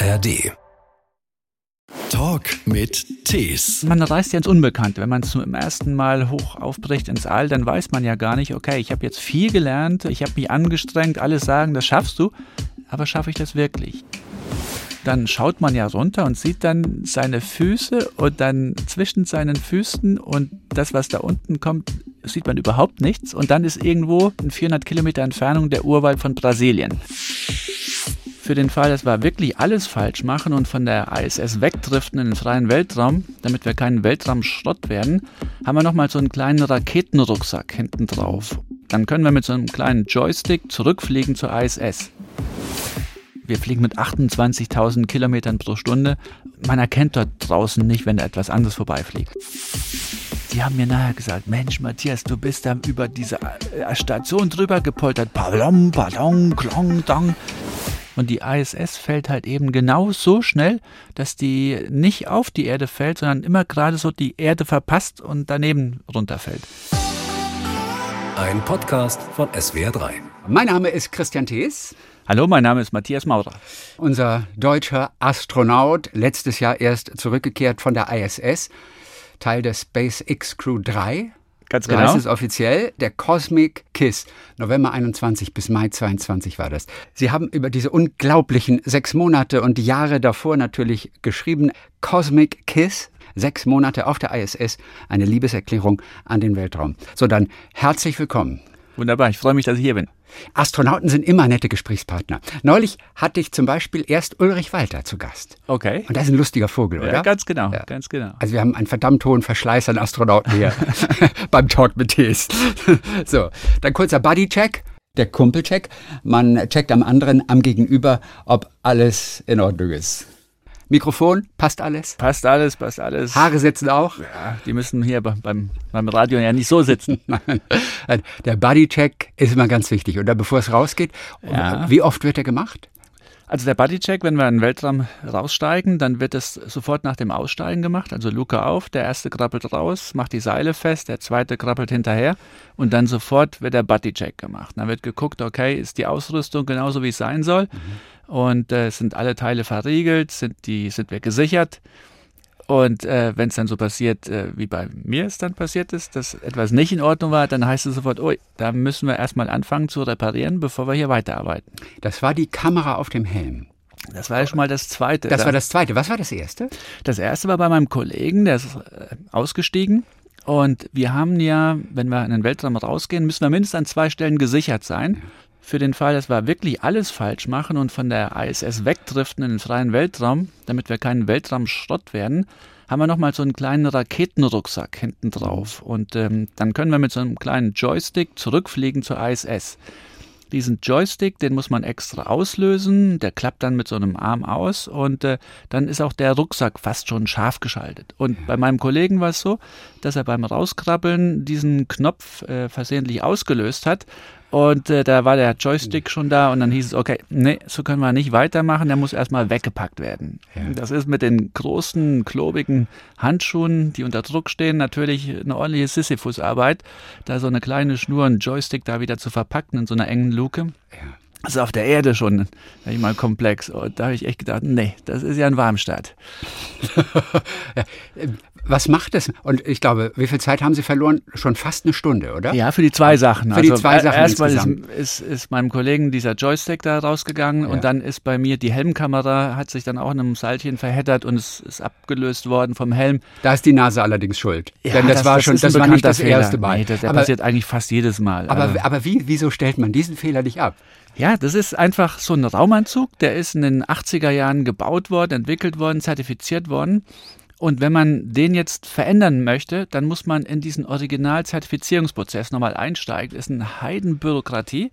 ARD. Talk mit Tees. Man reist ja ins Unbekannte. Wenn man zum ersten Mal hoch aufbricht ins All, dann weiß man ja gar nicht, okay, ich habe jetzt viel gelernt, ich habe mich angestrengt, alle sagen, das schaffst du, aber schaffe ich das wirklich? Dann schaut man ja runter und sieht dann seine Füße und dann zwischen seinen Füßen und das, was da unten kommt, sieht man überhaupt nichts. Und dann ist irgendwo in 400 Kilometer Entfernung der Urwald von Brasilien für den Fall, dass wir wirklich alles falsch machen und von der ISS wegdriften in den freien Weltraum, damit wir keinen Weltraumschrott werden, haben wir nochmal so einen kleinen Raketenrucksack hinten drauf. Dann können wir mit so einem kleinen Joystick zurückfliegen zur ISS. Wir fliegen mit 28.000 Kilometern pro Stunde. Man erkennt dort draußen nicht, wenn da etwas anderes vorbeifliegt. Die haben mir nachher gesagt, Mensch, Matthias, du bist da über diese äh, Station drüber gepoltert. Pardon, pardon, klong, dong. Und die ISS fällt halt eben genau so schnell, dass die nicht auf die Erde fällt, sondern immer gerade so die Erde verpasst und daneben runterfällt. Ein Podcast von SWR3. Mein Name ist Christian Thees. Hallo, mein Name ist Matthias Maurer. Unser deutscher Astronaut, letztes Jahr erst zurückgekehrt von der ISS, Teil der SpaceX Crew 3. Ganz genau. heißt es offiziell, der Cosmic Kiss. November 21 bis Mai 22 war das. Sie haben über diese unglaublichen sechs Monate und Jahre davor natürlich geschrieben. Cosmic Kiss, sechs Monate auf der ISS, eine Liebeserklärung an den Weltraum. So, dann herzlich willkommen. Wunderbar, ich freue mich, dass ich hier bin. Astronauten sind immer nette Gesprächspartner. Neulich hatte ich zum Beispiel erst Ulrich Walter zu Gast. Okay. Und der ist ein lustiger Vogel, Ja, oder? ganz genau, Ja. ganz genau. Also wir haben einen verdammt hohen Verschleiß an Astronauten hier beim Talk mit Tees. so, dann kurzer Bodycheck. Der Kumpelcheck. Man checkt am anderen, am Gegenüber, ob alles in Ordnung ist. Mikrofon, passt alles? Passt alles, passt alles. Haare sitzen auch? Ja, die müssen hier beim, beim, Radio ja nicht so sitzen. Der Bodycheck ist immer ganz wichtig. Oder bevor es rausgeht, Ja. wie oft wird er gemacht? Also der Bodycheck, wenn wir in den Weltraum raussteigen, dann wird es sofort nach dem Aussteigen gemacht. Also Luke auf, der erste krabbelt raus, macht die Seile fest, der zweite krabbelt hinterher und dann sofort wird der Bodycheck gemacht. Dann wird geguckt, okay, ist die Ausrüstung genauso wie es sein soll und äh, sind alle Teile verriegelt, sind die sind wir gesichert. Und äh, wenn es dann so passiert, äh, wie bei mir es dann passiert ist, dass etwas nicht in Ordnung war, dann heißt es sofort, ui, da müssen wir erstmal anfangen zu reparieren, bevor wir hier weiterarbeiten. Das war die Kamera auf dem Helm. Das war ja schon mal das Zweite. Das Da- war das Zweite. Was war das Erste? Das erste war bei meinem Kollegen, der ist äh, ausgestiegen. Und wir haben ja, wenn wir in den Weltraum rausgehen, müssen wir mindestens an zwei Stellen gesichert sein. Für den Fall, dass wir wirklich alles falsch machen und von der ISS wegdriften in den freien Weltraum, damit wir keinen Weltraumschrott werden, haben wir nochmal so einen kleinen Raketenrucksack hinten drauf. Und ähm, dann können wir mit so einem kleinen Joystick zurückfliegen zur ISS. Diesen Joystick, den muss man extra auslösen, der klappt dann mit so einem Arm aus und äh, dann ist auch der Rucksack fast schon scharf geschaltet. Und bei meinem Kollegen war es so, dass er beim Rauskrabbeln diesen Knopf äh, versehentlich ausgelöst hat und äh, da war der Joystick schon da und dann hieß es, okay, nee, so können wir nicht weitermachen, der muss erstmal weggepackt werden. Das ist mit den großen, klobigen Handschuhen, die unter Druck stehen, natürlich eine ordentliche Sisyphus-Arbeit, da so eine kleine Schnur, einen Joystick da wieder zu verpacken in so einer engen Luke. Also auf der Erde schon, sag ich mal, komplex. Und da habe ich echt gedacht, nee, das ist ja ein Warmstart. Ja, äh, Was macht es? Und ich glaube, wie viel Zeit haben Sie verloren? Schon fast eine Stunde, oder? Ja, für die zwei Sachen. Für die also zwei äh, Sachen Erstmal ist, ist, ist meinem Kollegen dieser Joystick da rausgegangen Ja. und dann ist bei mir die Helmkamera, hat sich dann auch in einem Seilchen verheddert und es ist abgelöst worden vom Helm. Da ist die Nase allerdings schuld. Denn das, war schon, ist ein das war nicht das Fehler. erste Mal. Nee, das, aber passiert eigentlich fast jedes Mal. aber, Also- aber wie, wieso stellt man diesen Fehler nicht ab? Ja, das ist einfach so ein Raumanzug, der ist in den 80er Jahren gebaut worden, entwickelt worden, zertifiziert worden. Und wenn man den jetzt verändern möchte, dann muss man in diesen Original-Zertifizierungsprozess nochmal einsteigen. Das ist eine Heidenbürokratie.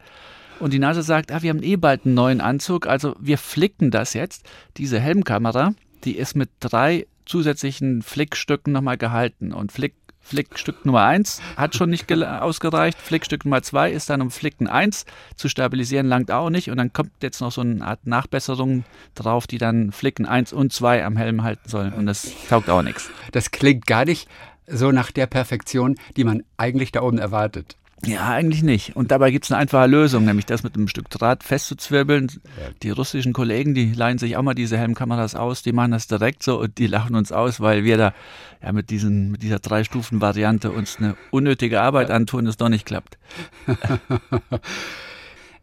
Und die NASA sagt, ah, wir haben eh bald einen neuen Anzug, also wir flicken das jetzt. Diese Helmkamera, die ist mit drei zusätzlichen Flickstücken nochmal gehalten. Und Flick, Flickstück Nummer eins hat schon nicht ausgereicht. Flickstück Nummer zwei ist dann um Flicken eins zu stabilisieren, langt auch nicht. Und dann kommt jetzt noch so eine Art Nachbesserung drauf, die dann Flicken eins und zwei am Helm halten sollen. Und das taugt auch nichts. Das klingt gar nicht so nach der Perfektion, die man eigentlich da oben erwartet. Ja, eigentlich nicht. Und dabei gibt es eine einfache Lösung, nämlich das mit einem Stück Draht festzuzwirbeln. Ja. Die russischen Kollegen, die leihen sich auch mal diese Helmkameras aus, die machen das direkt so und die lachen uns aus, weil wir da ja mit, diesen, mit dieser Drei-Stufen-Variante uns eine unnötige Arbeit antun, das doch nicht klappt.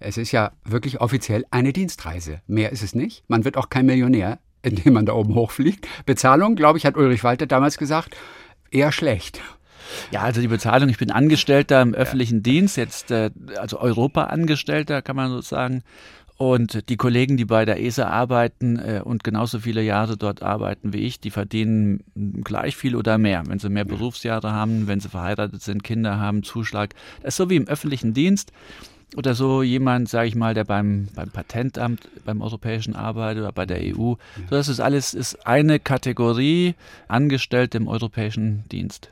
es ist ja wirklich offiziell eine Dienstreise. Mehr ist es nicht. Man wird auch kein Millionär, indem man da oben hochfliegt. Bezahlung, glaube ich, hat Ulrich Walter damals gesagt, eher schlecht. Ja, also die Bezahlung, ich bin Angestellter im öffentlichen ja. Dienst, jetzt äh, also Europa-Angestellter, kann man so sagen. Und die Kollegen, die bei der ESA arbeiten äh, und genauso viele Jahre dort arbeiten wie ich, die verdienen gleich viel oder mehr, wenn sie mehr Berufsjahre haben, wenn sie verheiratet sind, Kinder haben, Zuschlag. Das ist so wie im öffentlichen Dienst oder so jemand, sage ich mal, der beim, beim Patentamt, beim Europäischen arbeitet oder bei der EU. So, das ist alles ist eine Kategorie Angestellte im Europäischen Dienst.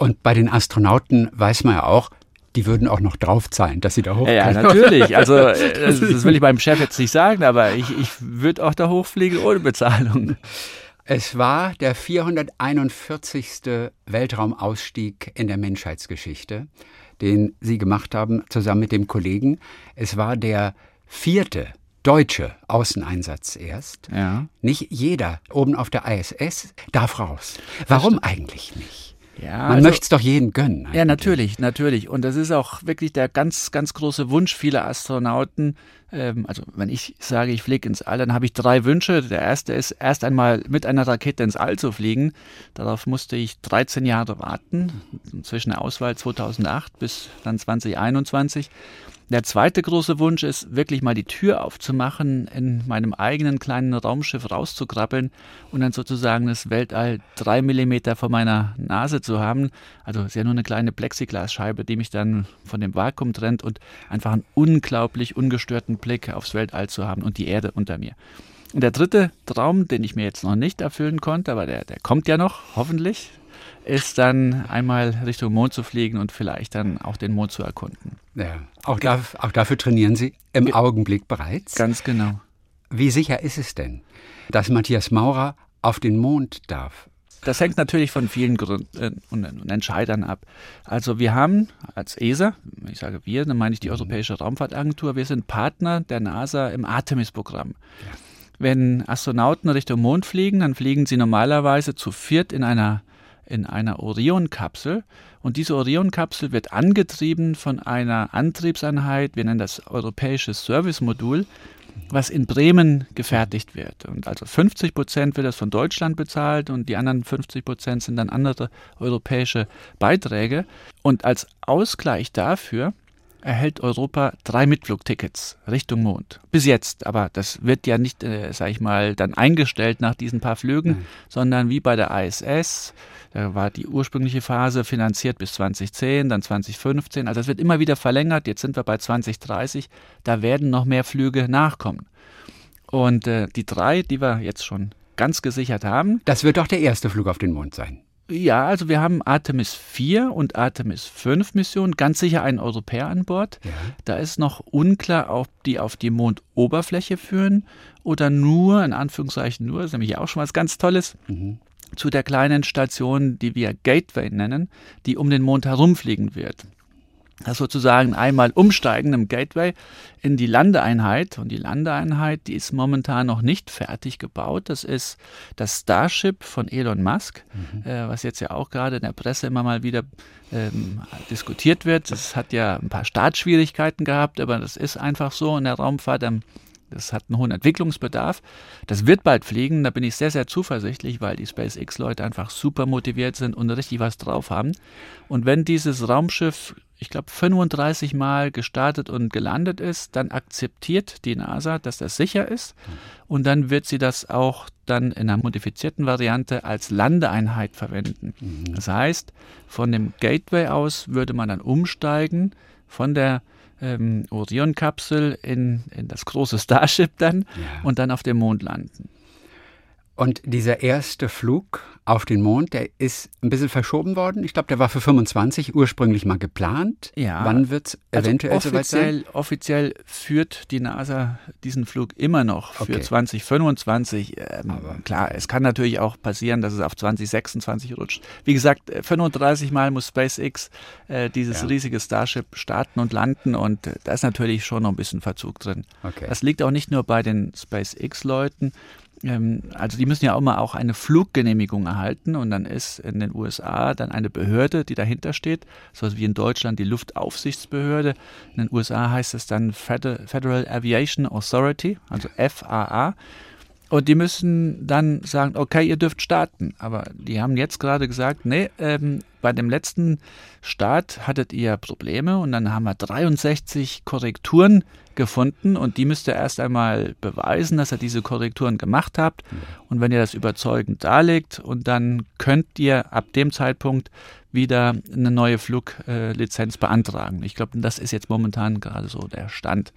Und bei den Astronauten weiß man ja auch, die würden auch noch draufzahlen, dass sie da hochfliegen. Ja, natürlich. Also äh, das, das, will ich meinem Chef jetzt nicht sagen, aber ich, ich würde auch da hochfliegen ohne Bezahlung. Es war der 441. Weltraumausstieg in der Menschheitsgeschichte, den Sie gemacht haben, zusammen mit dem Kollegen. Es war der vierte deutsche Außeneinsatz erst. Ja. Nicht jeder oben auf der ISS darf raus. Warum eigentlich nicht? Ja, Man also, möchte es doch jedem gönnen. Eigentlich. Ja, natürlich, natürlich. Und das ist auch wirklich der ganz, ganz große Wunsch vieler Astronauten. Ähm, also wenn ich sage, ich fliege ins All, dann habe ich drei Wünsche. Der erste ist, erst einmal mit einer Rakete ins All zu fliegen. Darauf musste ich 13 Jahre warten, zwischen der Auswahl 2008 bis dann 2021. Der zweite große Wunsch ist, wirklich mal die Tür aufzumachen, in meinem eigenen kleinen Raumschiff rauszukrabbeln und dann sozusagen das Weltall drei Millimeter vor meiner Nase zu haben. Also ist ja nur eine kleine Plexiglasscheibe, die mich dann von dem Vakuum trennt und einfach einen unglaublich ungestörten Blick aufs Weltall zu haben und die Erde unter mir. Und der dritte Traum, den ich mir jetzt noch nicht erfüllen konnte, aber der, der kommt ja noch, hoffentlich, ist dann einmal Richtung Mond zu fliegen und vielleicht dann auch den Mond zu erkunden. Ja, auch, da, auch dafür trainieren Sie im Ge Augenblick bereits? Ganz genau. Wie sicher ist es denn, dass Matthias Maurer auf den Mond darf? Das hängt natürlich von vielen Gründen und Entscheidern ab. Also wir haben als ESA, ich sage wir, dann meine ich die mhm. Europäische Raumfahrtagentur, wir sind Partner der NASA im Artemis-Programm. Ja. Wenn Astronauten Richtung Mond fliegen, dann fliegen sie normalerweise zu viert in einer in einer Orion-Kapsel. Und diese Orion-Kapsel wird angetrieben von einer Antriebseinheit, wir nennen das europäische Service-Modul, was in Bremen gefertigt wird. Und also 50 Prozent wird das von Deutschland bezahlt und die anderen 50 Prozent sind dann andere europäische Beiträge. Und als Ausgleich dafür erhält Europa drei Mitflugtickets Richtung Mond. Bis jetzt, aber das wird ja nicht, äh, sag ich mal, dann eingestellt nach diesen paar Flügen, mhm. sondern wie bei der ISS da war die ursprüngliche Phase finanziert bis 2010, dann 2015. Also es wird immer wieder verlängert. Jetzt sind wir bei 2030. Da werden noch mehr Flüge nachkommen. Und äh, die drei, die wir jetzt schon ganz gesichert haben. Das wird doch der erste Flug auf den Mond sein. Ja, also wir haben Artemis 4 und Artemis 5 Missionen, ganz sicher einen Europäer an Bord. Ja. Da ist noch unklar, ob die auf die Mondoberfläche führen oder nur, in Anführungszeichen nur, das ist nämlich auch schon was ganz Tolles, mhm zu der kleinen Station, die wir Gateway nennen, die um den Mond herumfliegen wird. Das sozusagen einmal umsteigen im Gateway in die Landeeinheit. Und die Landeeinheit, die ist momentan noch nicht fertig gebaut. Das ist das Starship von Elon Musk, mhm. äh, was jetzt ja auch gerade in der Presse immer mal wieder ähm, diskutiert wird. Es hat ja ein paar Startschwierigkeiten gehabt, aber das ist einfach so in der Raumfahrt. Am das hat einen hohen Entwicklungsbedarf. Das wird bald fliegen, da bin ich sehr, sehr zuversichtlich, weil die SpaceX-Leute einfach super motiviert sind und richtig was drauf haben. Und wenn dieses Raumschiff, ich glaube, 35 Mal gestartet und gelandet ist, dann akzeptiert die NASA, dass das sicher ist. Und dann wird sie das auch dann in einer modifizierten Variante als Landeeinheit verwenden. Mhm. Das heißt, von dem Gateway aus würde man dann umsteigen von der ähm, Orion-Kapsel in, in das große Starship dann ja. und dann auf dem Mond landen. Und dieser erste Flug auf den Mond, der ist ein bisschen verschoben worden. Ich glaube, der war für 25 ursprünglich mal geplant. Ja. Wann wird es Also eventuell soweit sein? offiziell, offiziell führt die NASA diesen Flug immer noch für Okay. 2025. Ähm, klar, es kann natürlich auch passieren, dass es auf 2026 rutscht. Wie gesagt, äh, 35 Mal muss SpaceX äh, dieses Ja. riesige Starship starten und landen und äh, da ist natürlich schon noch ein bisschen Verzug drin. Okay. Das liegt auch nicht nur bei den SpaceX-Leuten. Ähm, also die müssen ja auch mal auch eine Fluggenehmigung erhalten und dann ist in den USA dann eine Behörde, die dahinter steht, sowas wie in Deutschland die Luftaufsichtsbehörde. In den USA heißt es dann Feder- Federal Aviation Authority, also FAA. Und die müssen dann sagen, okay, ihr dürft starten. Aber die haben jetzt gerade gesagt, nee, ähm, bei dem letzten Start hattet ihr Probleme und dann haben wir 63 Korrekturen gefunden und die müsst ihr erst einmal beweisen, dass ihr diese Korrekturen gemacht habt. Und wenn ihr das überzeugend darlegt und dann könnt ihr ab dem Zeitpunkt wieder eine neue Fluglizenz beantragen. Ich glaube, das ist jetzt momentan gerade so der Stand.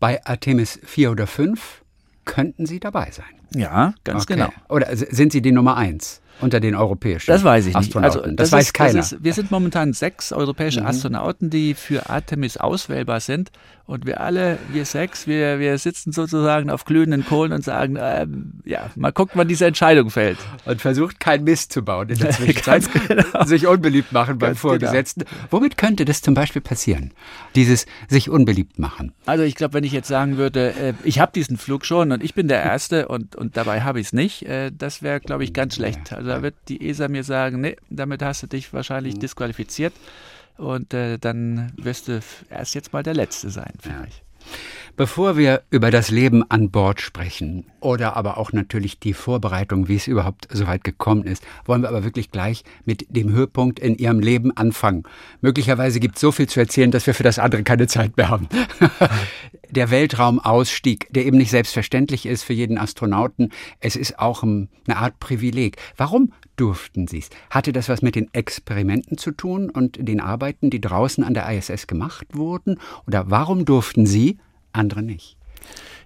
Bei Artemis 4 oder 5 könnten Sie dabei sein. Ja, ganz Okay. genau. Oder sind Sie die Nummer 1 unter den europäischen Das weiß ich nicht. Also, das, weiß ist, keiner. Das ist, wir sind momentan sechs europäische Mhm. Astronauten, die für Artemis auswählbar sind. Und wir alle, wir sechs, wir, wir sitzen sozusagen auf glühenden Kohlen und sagen, ähm, ja, mal gucken, wann diese Entscheidung fällt. und versucht keinen Mist zu bauen in der Zwischenzeit, genau. sich unbeliebt machen beim Ganz genau. Vorgesetzten. Womit könnte das zum Beispiel passieren? Dieses sich unbeliebt machen. Also ich glaube, wenn ich jetzt sagen würde, äh, ich habe diesen Flug schon und ich bin der Erste und, und dabei habe ich es nicht, äh, das wäre, glaube ich, ganz schlecht. Also da wird die ESA mir sagen, nee, damit hast du dich wahrscheinlich disqualifiziert. Und äh, dann wirst du erst jetzt mal der Letzte sein vielleicht. Bevor wir über das Leben an Bord sprechen oder aber auch natürlich die Vorbereitung, wie es überhaupt so weit gekommen ist, wollen wir aber wirklich gleich mit dem Höhepunkt in Ihrem Leben anfangen. Möglicherweise gibt es so viel zu erzählen, dass wir für das andere keine Zeit mehr haben. der Weltraumausstieg, der eben nicht selbstverständlich ist für jeden Astronauten, es ist auch eine Art Privileg. Warum durften Sie es? Hatte das was mit den Experimenten zu tun und den Arbeiten, die draußen an der ISS gemacht wurden? Oder warum durften Sie, andere nicht?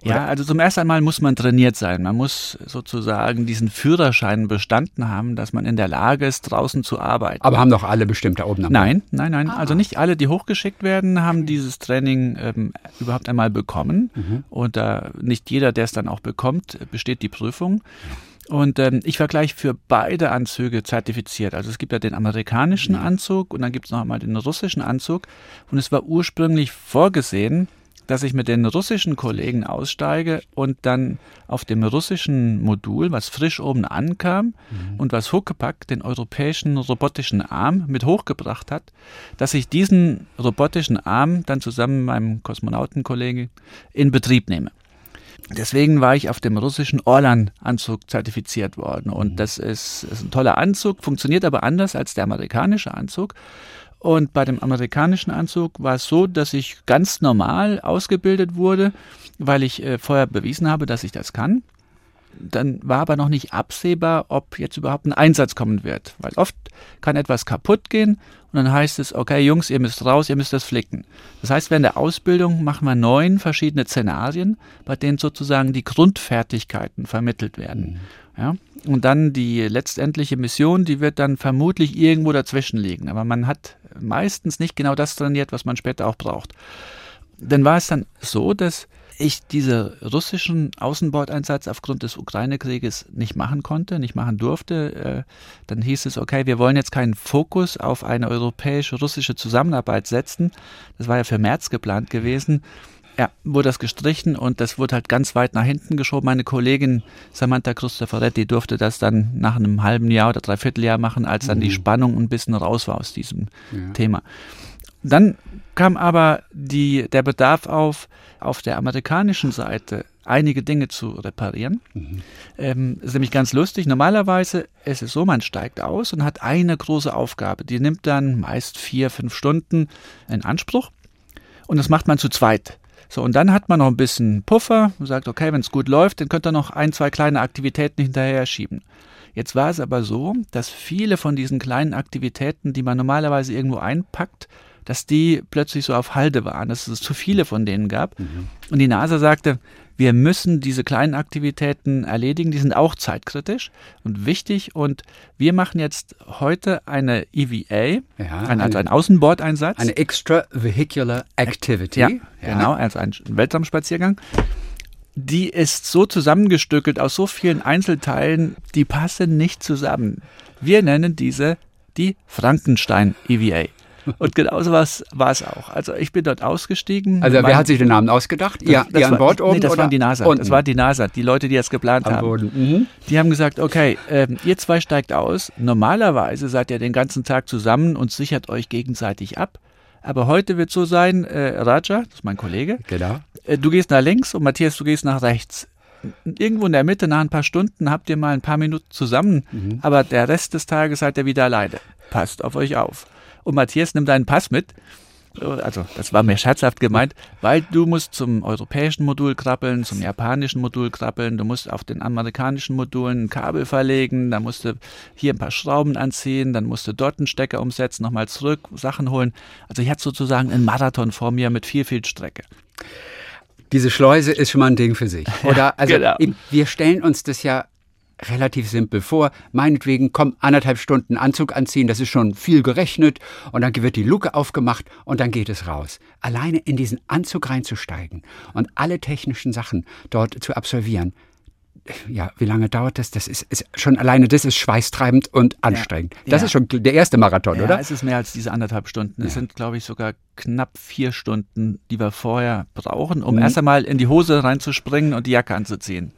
Ja, also zum ersten Mal muss man trainiert sein. Man muss sozusagen diesen Führerschein bestanden haben, dass man in der Lage ist, draußen zu arbeiten. Aber haben doch alle bestimmt da oben am Nein, nein, nein. Also nicht alle, die hochgeschickt werden, haben dieses Training ähm, überhaupt einmal bekommen. Und äh, nicht jeder, der es dann auch bekommt, besteht die Prüfung. Und ähm, ich war gleich für beide Anzüge zertifiziert. Also es gibt ja den amerikanischen Anzug und dann gibt es noch einmal den russischen Anzug. Und es war ursprünglich vorgesehen, dass ich mit den russischen Kollegen aussteige und dann auf dem russischen Modul, was frisch oben ankam und was Huckepack den europäischen robotischen Arm mit hochgebracht hat, dass ich diesen robotischen Arm dann zusammen mit meinem Kosmonautenkollegen in Betrieb nehme. Deswegen war ich auf dem russischen Orlan-Anzug zertifiziert worden. Und das ist, ist ein toller Anzug, funktioniert aber anders als der amerikanische Anzug. Und bei dem amerikanischen Anzug war es so, dass ich ganz normal ausgebildet wurde, weil ich äh, vorher bewiesen habe, dass ich das kann. Dann war aber noch nicht absehbar, ob jetzt überhaupt ein Einsatz kommen wird. Weil oft kann etwas kaputt gehen und dann heißt es, okay Jungs, ihr müsst raus, ihr müsst das flicken. Das heißt, während der Ausbildung machen wir neun verschiedene Szenarien, bei denen sozusagen die Grundfertigkeiten vermittelt werden. Ja? Und dann die letztendliche Mission, die wird dann vermutlich irgendwo dazwischen liegen. Aber man hat meistens nicht genau das trainiert, was man später auch braucht. Dann war es dann so, dass ich diesen russischen Außenbordeinsatz aufgrund des Ukraine-Krieges nicht machen konnte, nicht machen durfte. Äh, Dann hieß es, okay, wir wollen jetzt keinen Fokus auf eine europäisch-russische Zusammenarbeit setzen. Das war ja für März geplant gewesen. Ja, wurde das gestrichen und das wurde halt ganz weit nach hinten geschoben. Meine Kollegin Samantha Cristoforetti durfte das dann nach einem halben Jahr oder dreiviertel Jahr machen, als dann die Spannung ein bisschen raus war aus diesem Thema. Dann kam aber die, der Bedarf auf, auf der amerikanischen Seite einige Dinge zu reparieren. Ähm, ist nämlich ganz lustig. Normalerweise ist es so, man steigt aus und hat eine große Aufgabe. Die nimmt dann meist vier, fünf Stunden in Anspruch. Und das macht man zu zweit. So, und dann hat man noch ein bisschen Puffer und sagt, okay, wenn es gut läuft, dann könnt ihr noch ein, zwei kleine Aktivitäten hinterher schieben. Jetzt war es aber so, dass viele von diesen kleinen Aktivitäten, die man normalerweise irgendwo einpackt, dass die plötzlich so auf Halde waren, dass es zu viele von denen gab. Mhm. Und die NASA sagte, wir müssen diese kleinen Aktivitäten erledigen, die sind auch zeitkritisch und wichtig. Und wir machen jetzt heute eine EVA, ja, ein, also einen Außenbordeinsatz. Eine Extravehicular Activity. Ja, ja. genau, also ein Weltraumspaziergang. Die ist so zusammengestückelt aus so vielen Einzelteilen, die passen nicht zusammen. Wir nennen diese die Frankenstein EVA. Und genauso war es auch. Also ich bin dort ausgestiegen. Also wer hat sich den Namen ausgedacht? Das, ihr, das ihr an Bord oben? Nee, das waren die NASA. Unten? Das war die NASA, die Leute, die das geplant Am haben. Boden. Mhm. Die haben gesagt, okay, äh, ihr zwei steigt aus. Normalerweise seid ihr den ganzen Tag zusammen und sichert euch gegenseitig ab. Aber heute wird so sein, äh, Raja, das ist mein Kollege, genau. Äh, du gehst nach links und Matthias, du gehst nach rechts irgendwo in der Mitte, nach ein paar Stunden, habt ihr mal ein paar Minuten zusammen, mhm. aber der Rest des Tages seid ihr wieder alleine. Passt auf euch auf und Matthias nimmt deinen Pass mit. Also, das war mir scherzhaft gemeint, weil du musst zum europäischen Modul krabbeln, zum japanischen Modul krabbeln, du musst auf den amerikanischen Modulen ein Kabel verlegen, dann musst du hier ein paar Schrauben anziehen, dann musst du dort einen Stecker umsetzen, nochmal zurück, Sachen holen. Also ich hatte sozusagen einen Marathon vor mir mit viel, viel Strecke. Diese Schleuse ist schon mal ein Ding für sich. Oder? Also genau. wir stellen uns das ja relativ simpel vor. Meinetwegen, komm, anderthalb Stunden Anzug anziehen, das ist schon viel gerechnet. Und dann wird die Luke aufgemacht und dann geht es raus. Alleine in diesen Anzug reinzusteigen und alle technischen Sachen dort zu absolvieren, ja, wie lange dauert das? Das ist, ist, schon alleine, das ist schweißtreibend und anstrengend. Ja, das ja. ist schon der erste Marathon, ja, oder? Ja, es ist mehr als diese anderthalb Stunden. Es sind, glaube ich, sogar knapp vier Stunden, die wir vorher brauchen, um mhm. erst einmal in die Hose reinzuspringen und die Jacke anzuziehen.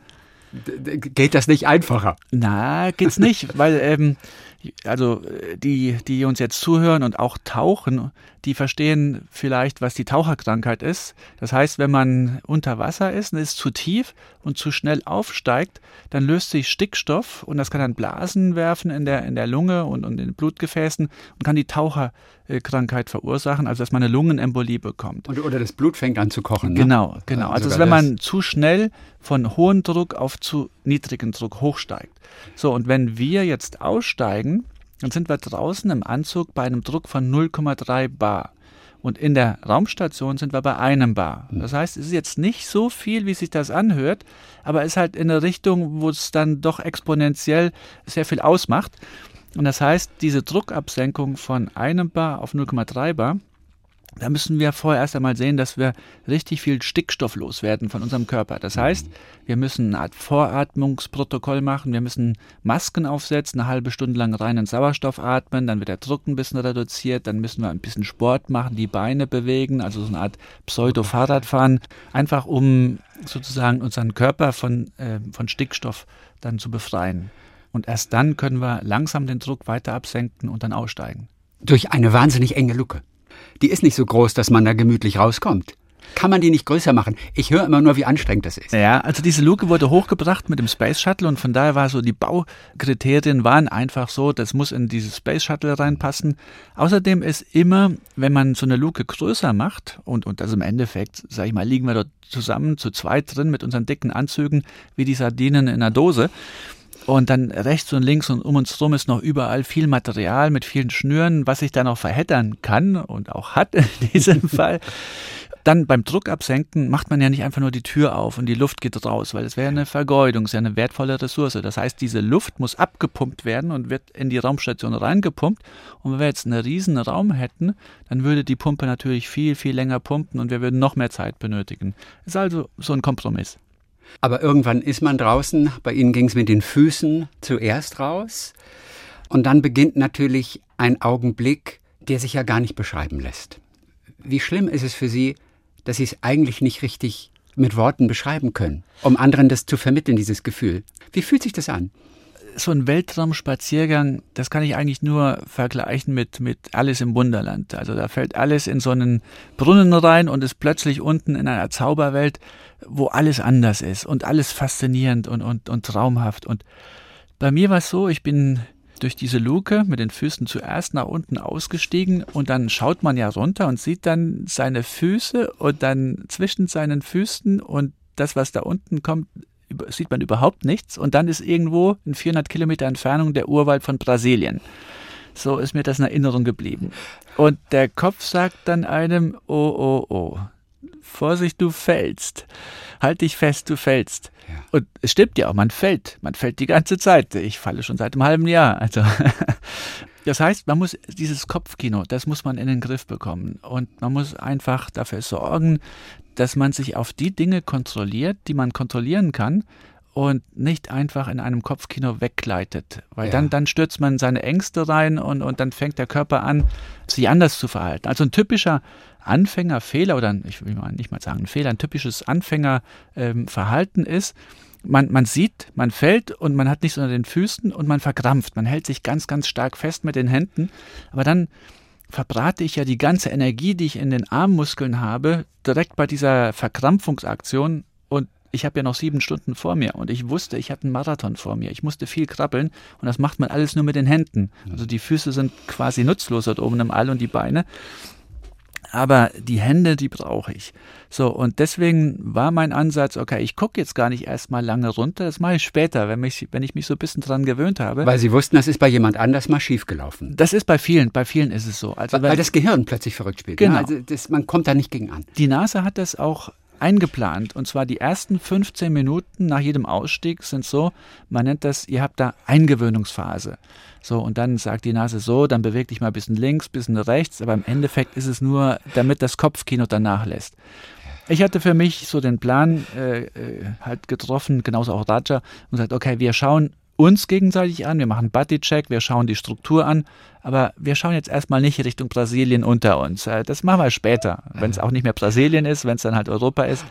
Geht das nicht einfacher? Na, geht's nicht, weil ähm, also die, die uns jetzt zuhören und auch tauchen, die verstehen vielleicht, was die Taucherkrankheit ist. Das heißt, wenn man unter Wasser ist und ist zu tief und zu schnell aufsteigt, dann löst sich Stickstoff und das kann dann Blasen werfen in der, in der Lunge und, und in den Blutgefäßen und kann die Taucherkrankheit verursachen, also dass man eine Lungenembolie bekommt. Und, oder das Blut fängt an zu kochen. Ne? Genau, genau. Also, also wenn man zu schnell von hohem Druck auf zu niedrigen Druck hochsteigt. So, und wenn wir jetzt aussteigen, dann sind wir draußen im Anzug bei einem Druck von 0,3 Bar. Und in der Raumstation sind wir bei einem Bar. Hm. Das heißt, es ist jetzt nicht so viel, wie sich das anhört, aber es ist halt in eine Richtung, wo es dann doch exponentiell sehr viel ausmacht. Und das heißt, diese Druckabsenkung von einem Bar auf 0,3 Bar, da müssen wir vorher erst einmal sehen, dass wir richtig viel Stickstoff loswerden von unserem Körper. Das heißt, wir müssen eine Art Voratmungsprotokoll machen, wir müssen Masken aufsetzen, eine halbe Stunde lang reinen Sauerstoff atmen, dann wird der Druck ein bisschen reduziert, dann müssen wir ein bisschen Sport machen, die Beine bewegen, also so eine Art Pseudo-Fahrradfahren, einfach um sozusagen unseren Körper von, äh, von Stickstoff dann zu befreien. Und erst dann können wir langsam den Druck weiter absenken und dann aussteigen. Durch eine wahnsinnig enge Luke die ist nicht so groß, dass man da gemütlich rauskommt. Kann man die nicht größer machen? Ich höre immer nur, wie anstrengend das ist. Ja, also diese Luke wurde hochgebracht mit dem Space Shuttle und von daher war so, die Baukriterien waren einfach so, das muss in dieses Space Shuttle reinpassen. Außerdem ist immer, wenn man so eine Luke größer macht und, und das im Endeffekt, sag ich mal, liegen wir dort zusammen zu zweit drin mit unseren dicken Anzügen wie die Sardinen in einer Dose. Und dann rechts und links und um uns herum ist noch überall viel Material mit vielen Schnüren, was sich dann auch verheddern kann und auch hat in diesem Fall. Dann beim Druckabsenken macht man ja nicht einfach nur die Tür auf und die Luft geht raus, weil es wäre eine Vergeudung, es wäre eine wertvolle Ressource. Das heißt, diese Luft muss abgepumpt werden und wird in die Raumstation reingepumpt. Und wenn wir jetzt einen riesen Raum hätten, dann würde die Pumpe natürlich viel, viel länger pumpen und wir würden noch mehr Zeit benötigen. Ist also so ein Kompromiss. Aber irgendwann ist man draußen. Bei Ihnen ging es mit den Füßen zuerst raus. Und dann beginnt natürlich ein Augenblick, der sich ja gar nicht beschreiben lässt. Wie schlimm ist es für Sie, dass Sie es eigentlich nicht richtig mit Worten beschreiben können, um anderen das zu vermitteln, dieses Gefühl? Wie fühlt sich das an? So ein Weltraumspaziergang, das kann ich eigentlich nur vergleichen mit, mit Alles im Wunderland. Also da fällt alles in so einen Brunnen rein und ist plötzlich unten in einer Zauberwelt, wo alles anders ist und alles faszinierend und, und, und traumhaft. Und bei mir war es so, ich bin durch diese Luke mit den Füßen zuerst nach unten ausgestiegen und dann schaut man ja runter und sieht dann seine Füße und dann zwischen seinen Füßen und das, was da unten kommt, sieht man überhaupt nichts und dann ist irgendwo in 400 Kilometer Entfernung der Urwald von Brasilien. So ist mir das in Erinnerung geblieben. Und der Kopf sagt dann einem, oh, oh, oh, Vorsicht, du fällst. Halt dich fest, du fällst. Ja. Und es stimmt ja auch, man fällt. Man fällt die ganze Zeit. Ich falle schon seit einem halben Jahr. Also. Das heißt, man muss dieses Kopfkino, das muss man in den Griff bekommen. Und man muss einfach dafür sorgen, dass man sich auf die Dinge kontrolliert, die man kontrollieren kann und nicht einfach in einem Kopfkino weggleitet. Weil ja. dann, dann stürzt man seine Ängste rein und, und dann fängt der Körper an, sich anders zu verhalten. Also ein typischer Anfängerfehler oder ich will mal nicht mal sagen ein Fehler, ein typisches Anfängerverhalten ähm, ist, man, man sieht, man fällt und man hat nichts unter den Füßen und man verkrampft. Man hält sich ganz, ganz stark fest mit den Händen. Aber dann verbrate ich ja die ganze Energie, die ich in den Armmuskeln habe, direkt bei dieser Verkrampfungsaktion. Und ich habe ja noch sieben Stunden vor mir. Und ich wusste, ich hatte einen Marathon vor mir. Ich musste viel krabbeln. Und das macht man alles nur mit den Händen. Also die Füße sind quasi nutzlos dort oben im All und die Beine aber die Hände, die brauche ich. So, und deswegen war mein Ansatz, okay, ich gucke jetzt gar nicht erstmal lange runter, das mache ich später, wenn, mich, wenn ich mich so ein bisschen dran gewöhnt habe. Weil Sie wussten, das ist bei jemand anders mal schiefgelaufen. Das ist bei vielen, bei vielen ist es so. Also weil, weil das Gehirn plötzlich verrückt spielt. Ne? Genau. Ne? Also das, man kommt da nicht gegen an. Die Nase hat das auch eingeplant. Und zwar die ersten 15 Minuten nach jedem Ausstieg sind so, man nennt das, ihr habt da Eingewöhnungsphase. So, und dann sagt die Nase so, dann beweg dich mal ein bisschen links, ein bisschen rechts, aber im Endeffekt ist es nur, damit das Kopfkino danach lässt. Ich hatte für mich so den Plan äh, äh halt getroffen, genauso auch Raja, und gesagt, okay, wir schauen uns gegenseitig an, wir machen Buddy-Check, wir schauen die Struktur an, aber wir schauen jetzt erstmal nicht Richtung Brasilien unter uns. Äh, das machen wir später, wenn es auch nicht mehr Brasilien ist, wenn es dann halt Europa ist.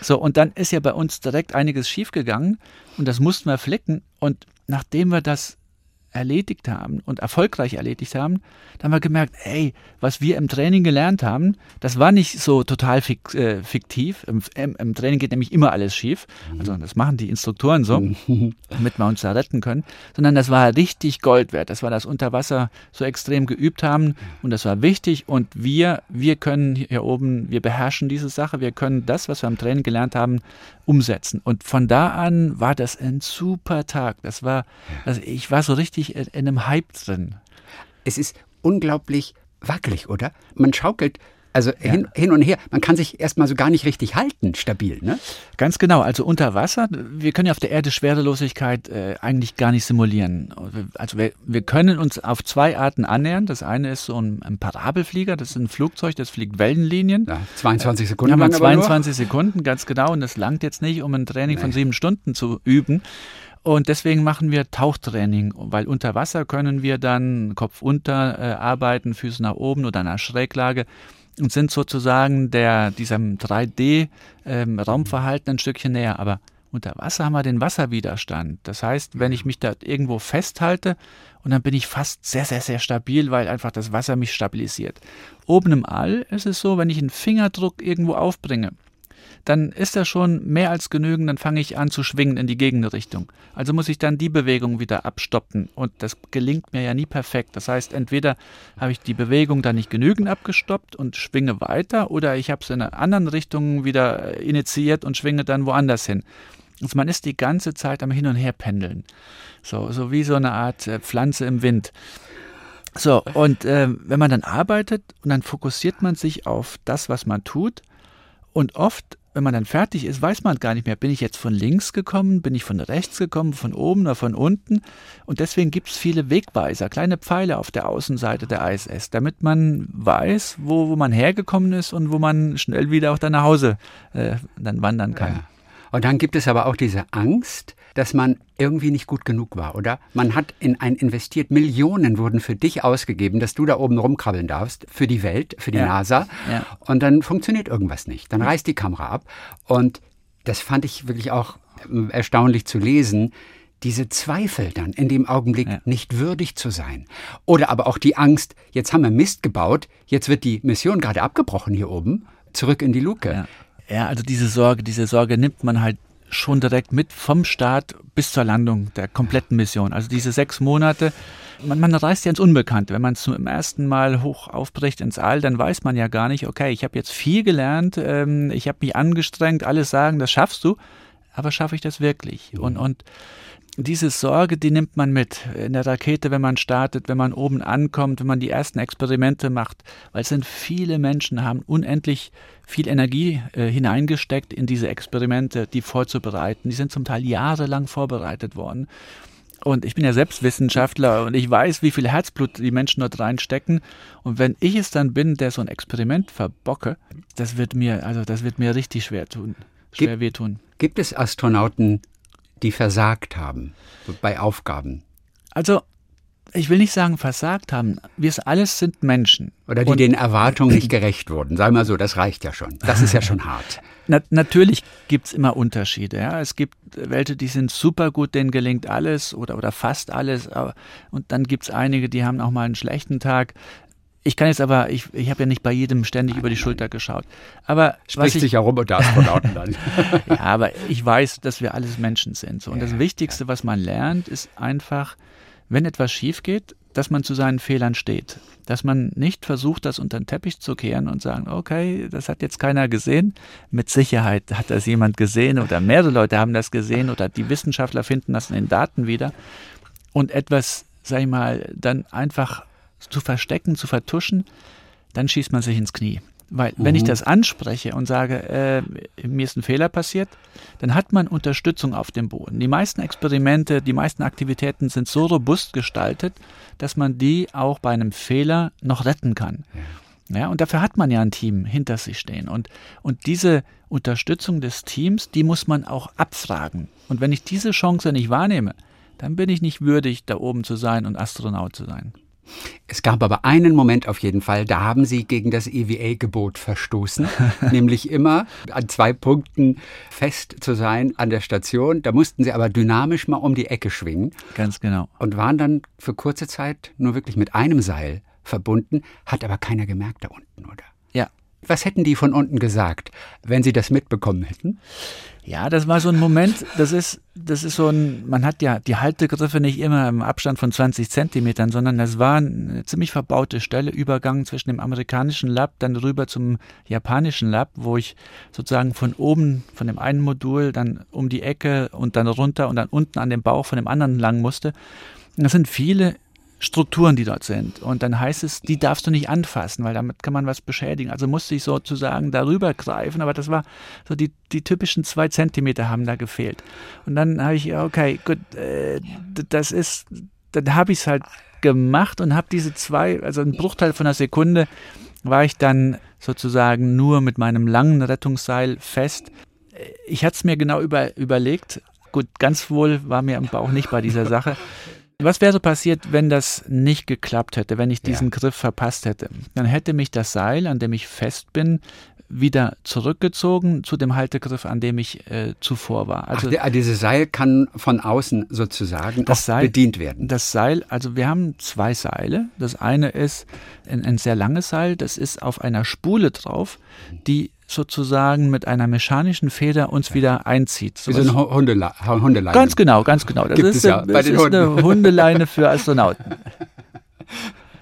So, und dann ist ja bei uns direkt einiges schiefgegangen und das mussten wir flicken. Und nachdem wir das erledigt haben und erfolgreich erledigt haben, dann haben wir gemerkt, ey, was wir im Training gelernt haben, das war nicht so total fik äh, fiktiv. Im, im, Im, Training geht nämlich immer alles schief. Also das machen die Instruktoren so, damit wir uns da retten können. Sondern das war richtig Gold wert. Das war das Unterwasser so extrem geübt haben und das war wichtig. Und wir, wir können hier oben, wir beherrschen diese Sache. Wir können das, was wir im Training gelernt haben, umsetzen. Und von da an war das ein super Tag. Das war, also ich war so richtig in, in einem Hype drin. Es ist unglaublich wackelig, oder? Man schaukelt also ja. hin, hin, und her. Man kann sich erstmal so gar nicht richtig halten, stabil, ne? Ganz genau. Also unter Wasser, wir können ja auf der Erde Schwerelosigkeit äh, eigentlich gar nicht simulieren. Also wir, wir, können uns auf zwei Arten annähern. Das eine ist so ein, ein Parabelflieger, das ist ein Flugzeug, das fliegt Wellenlinien. Ja, 22 Sekunden. Ja, 22 Sekunden, ganz genau. Und das langt jetzt nicht, um ein Training nee. von sieben Stunden zu üben. Und deswegen machen wir Tauchtraining, weil unter Wasser können wir dann Kopf unter äh, arbeiten, Füße nach oben oder nach Schräglage und sind sozusagen der, diesem 3D-Raumverhalten ähm, ein Stückchen näher. Aber unter Wasser haben wir den Wasserwiderstand. Das heißt, wenn ich mich da irgendwo festhalte und dann bin ich fast sehr, sehr, sehr stabil, weil einfach das Wasser mich stabilisiert. Oben im All ist es so, wenn ich einen Fingerdruck irgendwo aufbringe, dann ist das schon mehr als genügend, dann fange ich an zu schwingen in die Gegenrichtung. Also muss ich dann die Bewegung wieder abstoppen und das gelingt mir ja nie perfekt. Das heißt, entweder habe ich die Bewegung dann nicht genügend abgestoppt und schwinge weiter oder ich habe es in einer anderen Richtung wieder äh, initiiert und schwinge dann woanders hin. Also man ist die ganze Zeit am Hin und Her pendeln. So, so wie so eine Art äh, Pflanze im Wind. So, und äh, wenn man dann arbeitet und dann fokussiert man sich auf das, was man tut. Und oft wenn man dann fertig ist, weiß man gar nicht mehr, bin ich jetzt von links gekommen, bin ich von rechts gekommen, von oben oder von unten. Und deswegen gibt es viele Wegweiser, kleine Pfeile auf der Außenseite der ISS, damit man weiß, wo, wo man hergekommen ist und wo man schnell wieder auch dann nach Hause äh, dann wandern kann. Ja. Und dann gibt es aber auch diese Angst, dass man irgendwie nicht gut genug war, oder? Man hat in ein investiert, Millionen wurden für dich ausgegeben, dass du da oben rumkrabbeln darfst, für die Welt, für die ja. NASA. Ja. Und dann funktioniert irgendwas nicht. Dann reißt die Kamera ab. Und das fand ich wirklich auch ähm, erstaunlich zu lesen diese Zweifel dann in dem Augenblick ja. nicht würdig zu sein. Oder aber auch die Angst, jetzt haben wir Mist gebaut, jetzt wird die Mission gerade abgebrochen hier oben, zurück in die Luke. Ja. Ja, also diese Sorge, diese Sorge nimmt man halt schon direkt mit vom Start bis zur Landung der kompletten Mission. Also diese sechs Monate, man, man reist ja ins Unbekannte. Wenn man zum ersten Mal hoch aufbricht ins All, dann weiß man ja gar nicht, okay, ich habe jetzt viel gelernt, ähm, ich habe mich angestrengt, alles sagen, das schaffst du, aber schaffe ich das wirklich? Und, und diese Sorge, die nimmt man mit in der Rakete, wenn man startet, wenn man oben ankommt, wenn man die ersten Experimente macht, weil es sind viele Menschen, haben unendlich viel Energie äh, hineingesteckt in diese Experimente, die vorzubereiten. Die sind zum Teil jahrelang vorbereitet worden. Und ich bin ja selbst Wissenschaftler und ich weiß, wie viel Herzblut die Menschen dort reinstecken. Und wenn ich es dann bin, der so ein Experiment verbocke, das wird mir, also das wird mir richtig schwer tun, schwer Gibt, wehtun. Gibt es Astronauten, die versagt haben bei Aufgaben? Also, ich will nicht sagen versagt haben. Wir alles sind Menschen. Oder die Und den Erwartungen nicht gerecht wurden. Wir mal so, das reicht ja schon. Das ist ja schon hart. Na, natürlich gibt's immer Unterschiede. Ja. Es gibt welche, die sind super gut, denen gelingt alles oder, oder fast alles. Aber, und dann gibt's einige, die haben auch mal einen schlechten Tag. Ich kann jetzt aber, ich, ich habe ja nicht bei jedem ständig über die Schulter geschaut. Aber Spricht ich, sich ja rum unter Astronauten dann. ja, aber ich weiß, dass wir alles Menschen sind. So. Und das Ja, Wichtigste, was man lernt, ist einfach, wenn etwas schief geht, dass man zu seinen Fehlern steht. Dass man nicht versucht, das unter den Teppich zu kehren und sagen, okay, das hat jetzt keiner gesehen. Mit Sicherheit hat das jemand gesehen oder mehrere Leute haben das gesehen oder die Wissenschaftler finden das in den Daten wieder. Und etwas, sag ich mal, dann einfach zu verstecken, zu vertuschen, dann schießt man sich ins Knie. Weil wenn ich das anspreche und sage, äh, mir ist ein Fehler passiert, dann hat man Unterstützung auf dem Boden. Die meisten Experimente, die meisten Aktivitäten sind so robust gestaltet, dass man die auch bei einem Fehler noch retten kann. Ja, und dafür hat man ja ein Team hinter sich stehen. Und, und diese Unterstützung des Teams, die muss man auch abfragen. Und wenn ich diese Chance nicht wahrnehme, dann bin ich nicht würdig, da oben zu sein und Astronaut zu sein. Es gab aber einen Moment auf jeden Fall, da haben Sie gegen das EVA-Gebot verstoßen, nämlich immer an zwei Punkten fest zu sein an der Station. Da mussten Sie aber dynamisch mal um die Ecke schwingen Ganz genau. und waren dann für kurze Zeit nur wirklich mit einem Seil verbunden, hat aber keiner gemerkt da unten, oder? Ja. Was hätten die von unten gesagt, wenn Sie das mitbekommen hätten? Ja, das war so ein Moment, das ist, das ist so ein, man hat ja die Haltegriffe nicht immer im Abstand von 20 Zentimetern, sondern das war eine ziemlich verbaute Stelle, Übergang zwischen dem amerikanischen Lab, dann rüber zum japanischen Lab, wo ich sozusagen von oben, von dem einen Modul, dann um die Ecke und dann runter und dann unten an dem Bauch von dem anderen lang musste. Das sind viele Strukturen, die dort sind. Und dann heißt es, die darfst du nicht anfassen, weil damit kann man was beschädigen. Also musste ich sozusagen darüber greifen, aber das war so die, die typischen zwei Zentimeter haben da gefehlt. Und dann habe ich, okay, gut, äh, das ist, dann habe ich es halt gemacht und habe diese zwei, also einen Bruchteil von einer Sekunde, war ich dann sozusagen nur mit meinem langen Rettungsseil fest. Ich hatte es mir genau über, überlegt. Gut, ganz wohl war mir im Bauch nicht bei dieser Sache. Was wäre passiert, wenn das nicht geklappt hätte, wenn ich diesen Griff verpasst hätte? Dann hätte mich das Seil, an dem ich fest bin, wieder zurückgezogen zu dem Haltegriff, an dem ich äh, zuvor war. Ach, Also der, dieses Seil kann von außen sozusagen Seil- bedient werden. das Seil, also wir haben zwei Seile. Das eine ist ein, ein sehr langes Seil, das ist auf einer Spule drauf, die sozusagen mit einer mechanischen Feder uns wieder einzieht. So eine Hu- Hundele Hu- Hundeleine. Ganz genau, ganz genau. Das Gibt ist, es ja bei den ist eine Hunden. Hundeleine für Astronauten.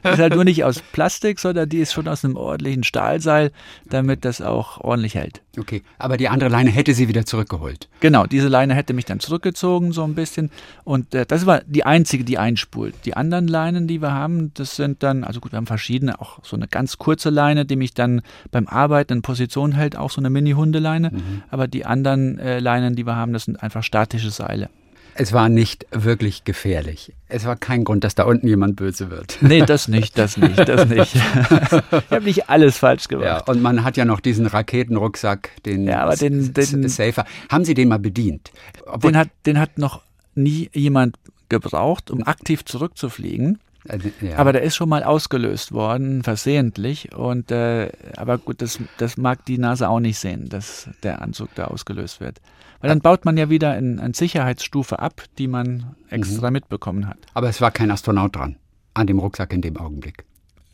Ist halt nur nicht aus Plastik, sondern die ist schon aus einem ordentlichen Stahlseil, damit das auch ordentlich hält. Okay, aber die andere Leine hätte sie wieder zurückgeholt. Genau, diese Leine hätte mich dann zurückgezogen, so ein bisschen. Und äh, das war die einzige, die einspult. Die anderen Leinen, die wir haben, das sind dann, also gut, wir haben verschiedene, auch so eine ganz kurze Leine, die mich dann beim Arbeiten in Position hält, auch so eine Mini-Hundeleine. Aber die anderen äh, Leinen, die wir haben, das sind einfach statische Seile. Es war nicht wirklich gefährlich. Es war kein Grund, dass da unten jemand böse wird. Nee, das nicht, das nicht, das nicht. ich habe nicht alles falsch gemacht. Ja, und man hat ja noch diesen Raketenrucksack, den, Ja, aber den- den- Safer. Haben Sie den mal bedient? Obwohl, Den hat, den hat noch nie jemand gebraucht, um aktiv zurückzufliegen. Äh, ja. Aber der ist schon mal ausgelöst worden, versehentlich. Und äh, aber gut, das, das mag die NASA auch nicht sehen, dass der Anzug da ausgelöst wird. Weil dann baut man ja wieder in, eine Sicherheitsstufe ab, die man extra mitbekommen hat. aber es war kein Astronaut dran, an dem Rucksack in dem Augenblick.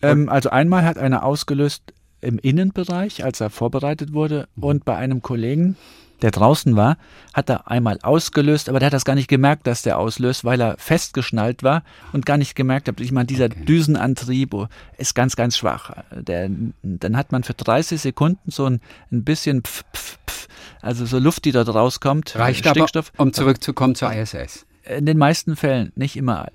Ähm, also einmal hat einer ausgelöst im Innenbereich, als er vorbereitet wurde, und bei einem Kollegen, der draußen war, hat er einmal ausgelöst, aber der hat das gar nicht gemerkt, dass der auslöst, weil er festgeschnallt war und gar nicht gemerkt hat. Ich meine, dieser Düsenantrieb oh, ist ganz, ganz schwach. Der, dann hat man für 30 Sekunden so ein, ein bisschen pf, pf, pf, also so Luft, die dort rauskommt, Reicht Stickstoff. aber, um zurückzukommen zur ISS. In den meisten Fällen, nicht immer.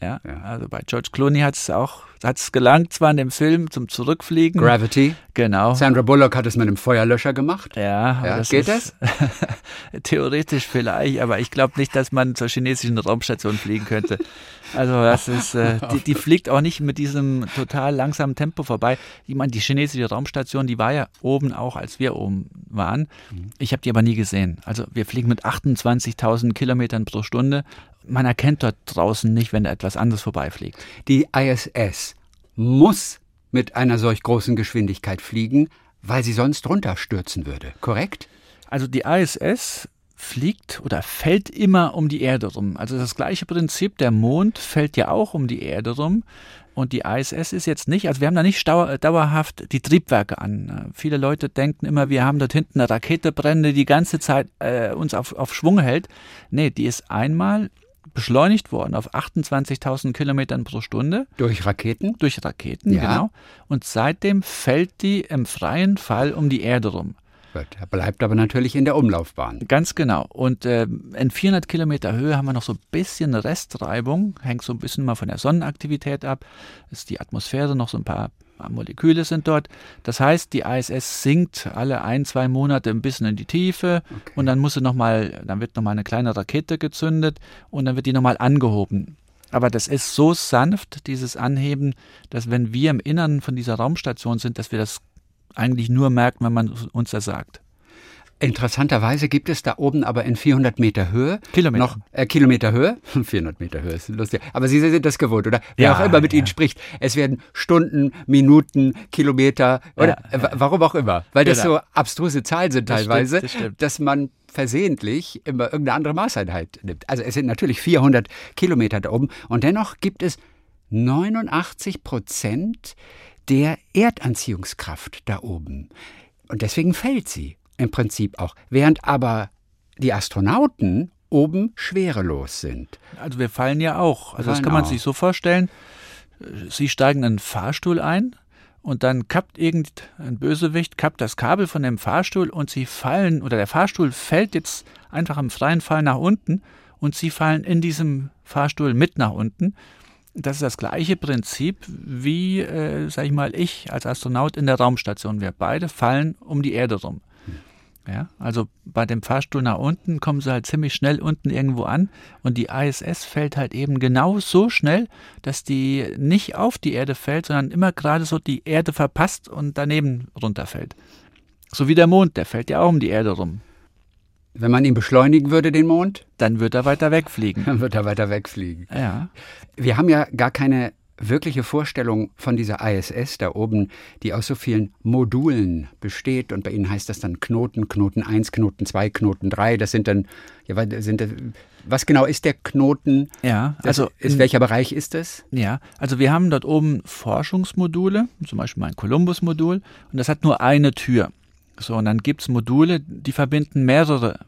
Ja, ja. also bei George Clooney hat es auch hat es gelangt, zwar in dem Film zum Zurückfliegen. Gravity. Genau. Sandra Bullock hat es mit einem Feuerlöscher gemacht. Ja, ja das geht das? theoretisch vielleicht, aber ich glaube nicht, dass man zur chinesischen Raumstation fliegen könnte. Also das ist, äh, die, die, fliegt auch nicht mit diesem total langsamen Tempo vorbei. Ich meine, die chinesische Raumstation, die war ja oben auch, als wir oben waren. Mhm. Ich habe die aber nie gesehen. Also wir fliegen mit 28.000 Kilometern pro Stunde man erkennt dort draußen nicht, wenn da etwas anderes vorbeifliegt. Die ISS muss mit einer solch großen Geschwindigkeit fliegen, weil sie sonst runterstürzen würde, korrekt? Also die ISS fliegt oder fällt immer um die Erde rum. Also das gleiche Prinzip, der Mond fällt ja auch um die Erde rum. Und die ISS ist jetzt nicht, also wir haben da nicht dauerhaft die Triebwerke an. Viele Leute denken immer, wir haben dort hinten eine Rakete brennende, die ganze Zeit äh, uns auf, auf Schwung hält. Nee, die ist einmal beschleunigt worden auf 28.000 Kilometern pro Stunde. Durch Raketen? Durch Raketen, ja. genau. Und seitdem fällt die im freien Fall um die Erde rum. Er bleibt aber natürlich in der Umlaufbahn. Ganz genau. Und äh, in 400 Kilometer Höhe haben wir noch so ein bisschen Restreibung, hängt so ein bisschen mal von der Sonnenaktivität ab. Ist die Atmosphäre noch so ein paar Moleküle sind dort. Das heißt, die ISS sinkt alle ein, zwei Monate ein bisschen in die Tiefe okay. und dann muss sie noch mal, dann wird nochmal eine kleine Rakete gezündet und dann wird die nochmal angehoben. Aber das ist so sanft, dieses Anheben, dass wenn wir im Innern von dieser Raumstation sind, dass wir das eigentlich nur merken, wenn man uns das sagt. Interessanterweise gibt es da oben aber in 400 Meter Höhe Kilometer. noch äh, Kilometer Höhe, 400 Meter Höhe ist lustig, aber Sie sind das gewohnt, oder? Wer ja, auch immer mit ja. Ihnen spricht, es werden Stunden, Minuten, Kilometer oder ja, warum auch immer, weil das genau. so abstruse Zahlen sind teilweise, das stimmt, das dass man versehentlich immer irgendeine andere Maßeinheit nimmt. Also es sind natürlich 400 Kilometer da oben und dennoch gibt es 89 Prozent der Erdanziehungskraft da oben. Und deswegen fällt sie im Prinzip auch. Während aber die Astronauten oben schwerelos sind. Also wir fallen ja auch. Also das kann man auch. sich so vorstellen. Sie steigen in einen Fahrstuhl ein und dann kappt irgendein Bösewicht, kappt das Kabel von dem Fahrstuhl und sie fallen, oder der Fahrstuhl fällt jetzt einfach im freien Fall nach unten und sie fallen in diesem Fahrstuhl mit nach unten. Das ist das gleiche Prinzip wie, äh, sag ich mal, ich als Astronaut in der Raumstation. Wir beide fallen um die Erde rum. Ja, also bei dem Fahrstuhl nach unten kommen sie halt ziemlich schnell unten irgendwo an und die ISS fällt halt eben genau so schnell, dass die nicht auf die Erde fällt, sondern immer gerade so die Erde verpasst und daneben runterfällt. So wie der Mond, der fällt ja auch um die Erde rum. Wenn man ihn beschleunigen würde, den Mond? Dann wird er weiter wegfliegen. Dann wird er weiter wegfliegen. Ja. Wir haben ja gar keine wirkliche Vorstellung von dieser ISS da oben, die aus so vielen Modulen besteht. Und bei Ihnen heißt das dann Knoten, Knoten 1, Knoten 2, Knoten 3. Das sind dann, ja, sind, was genau ist der Knoten? Ja, also. Das ist, welcher Bereich ist das? Ja, also wir haben dort oben Forschungsmodule, zum Beispiel mein Columbus-Modul, und das hat nur eine Tür. So, und dann gibt es Module, die verbinden mehrere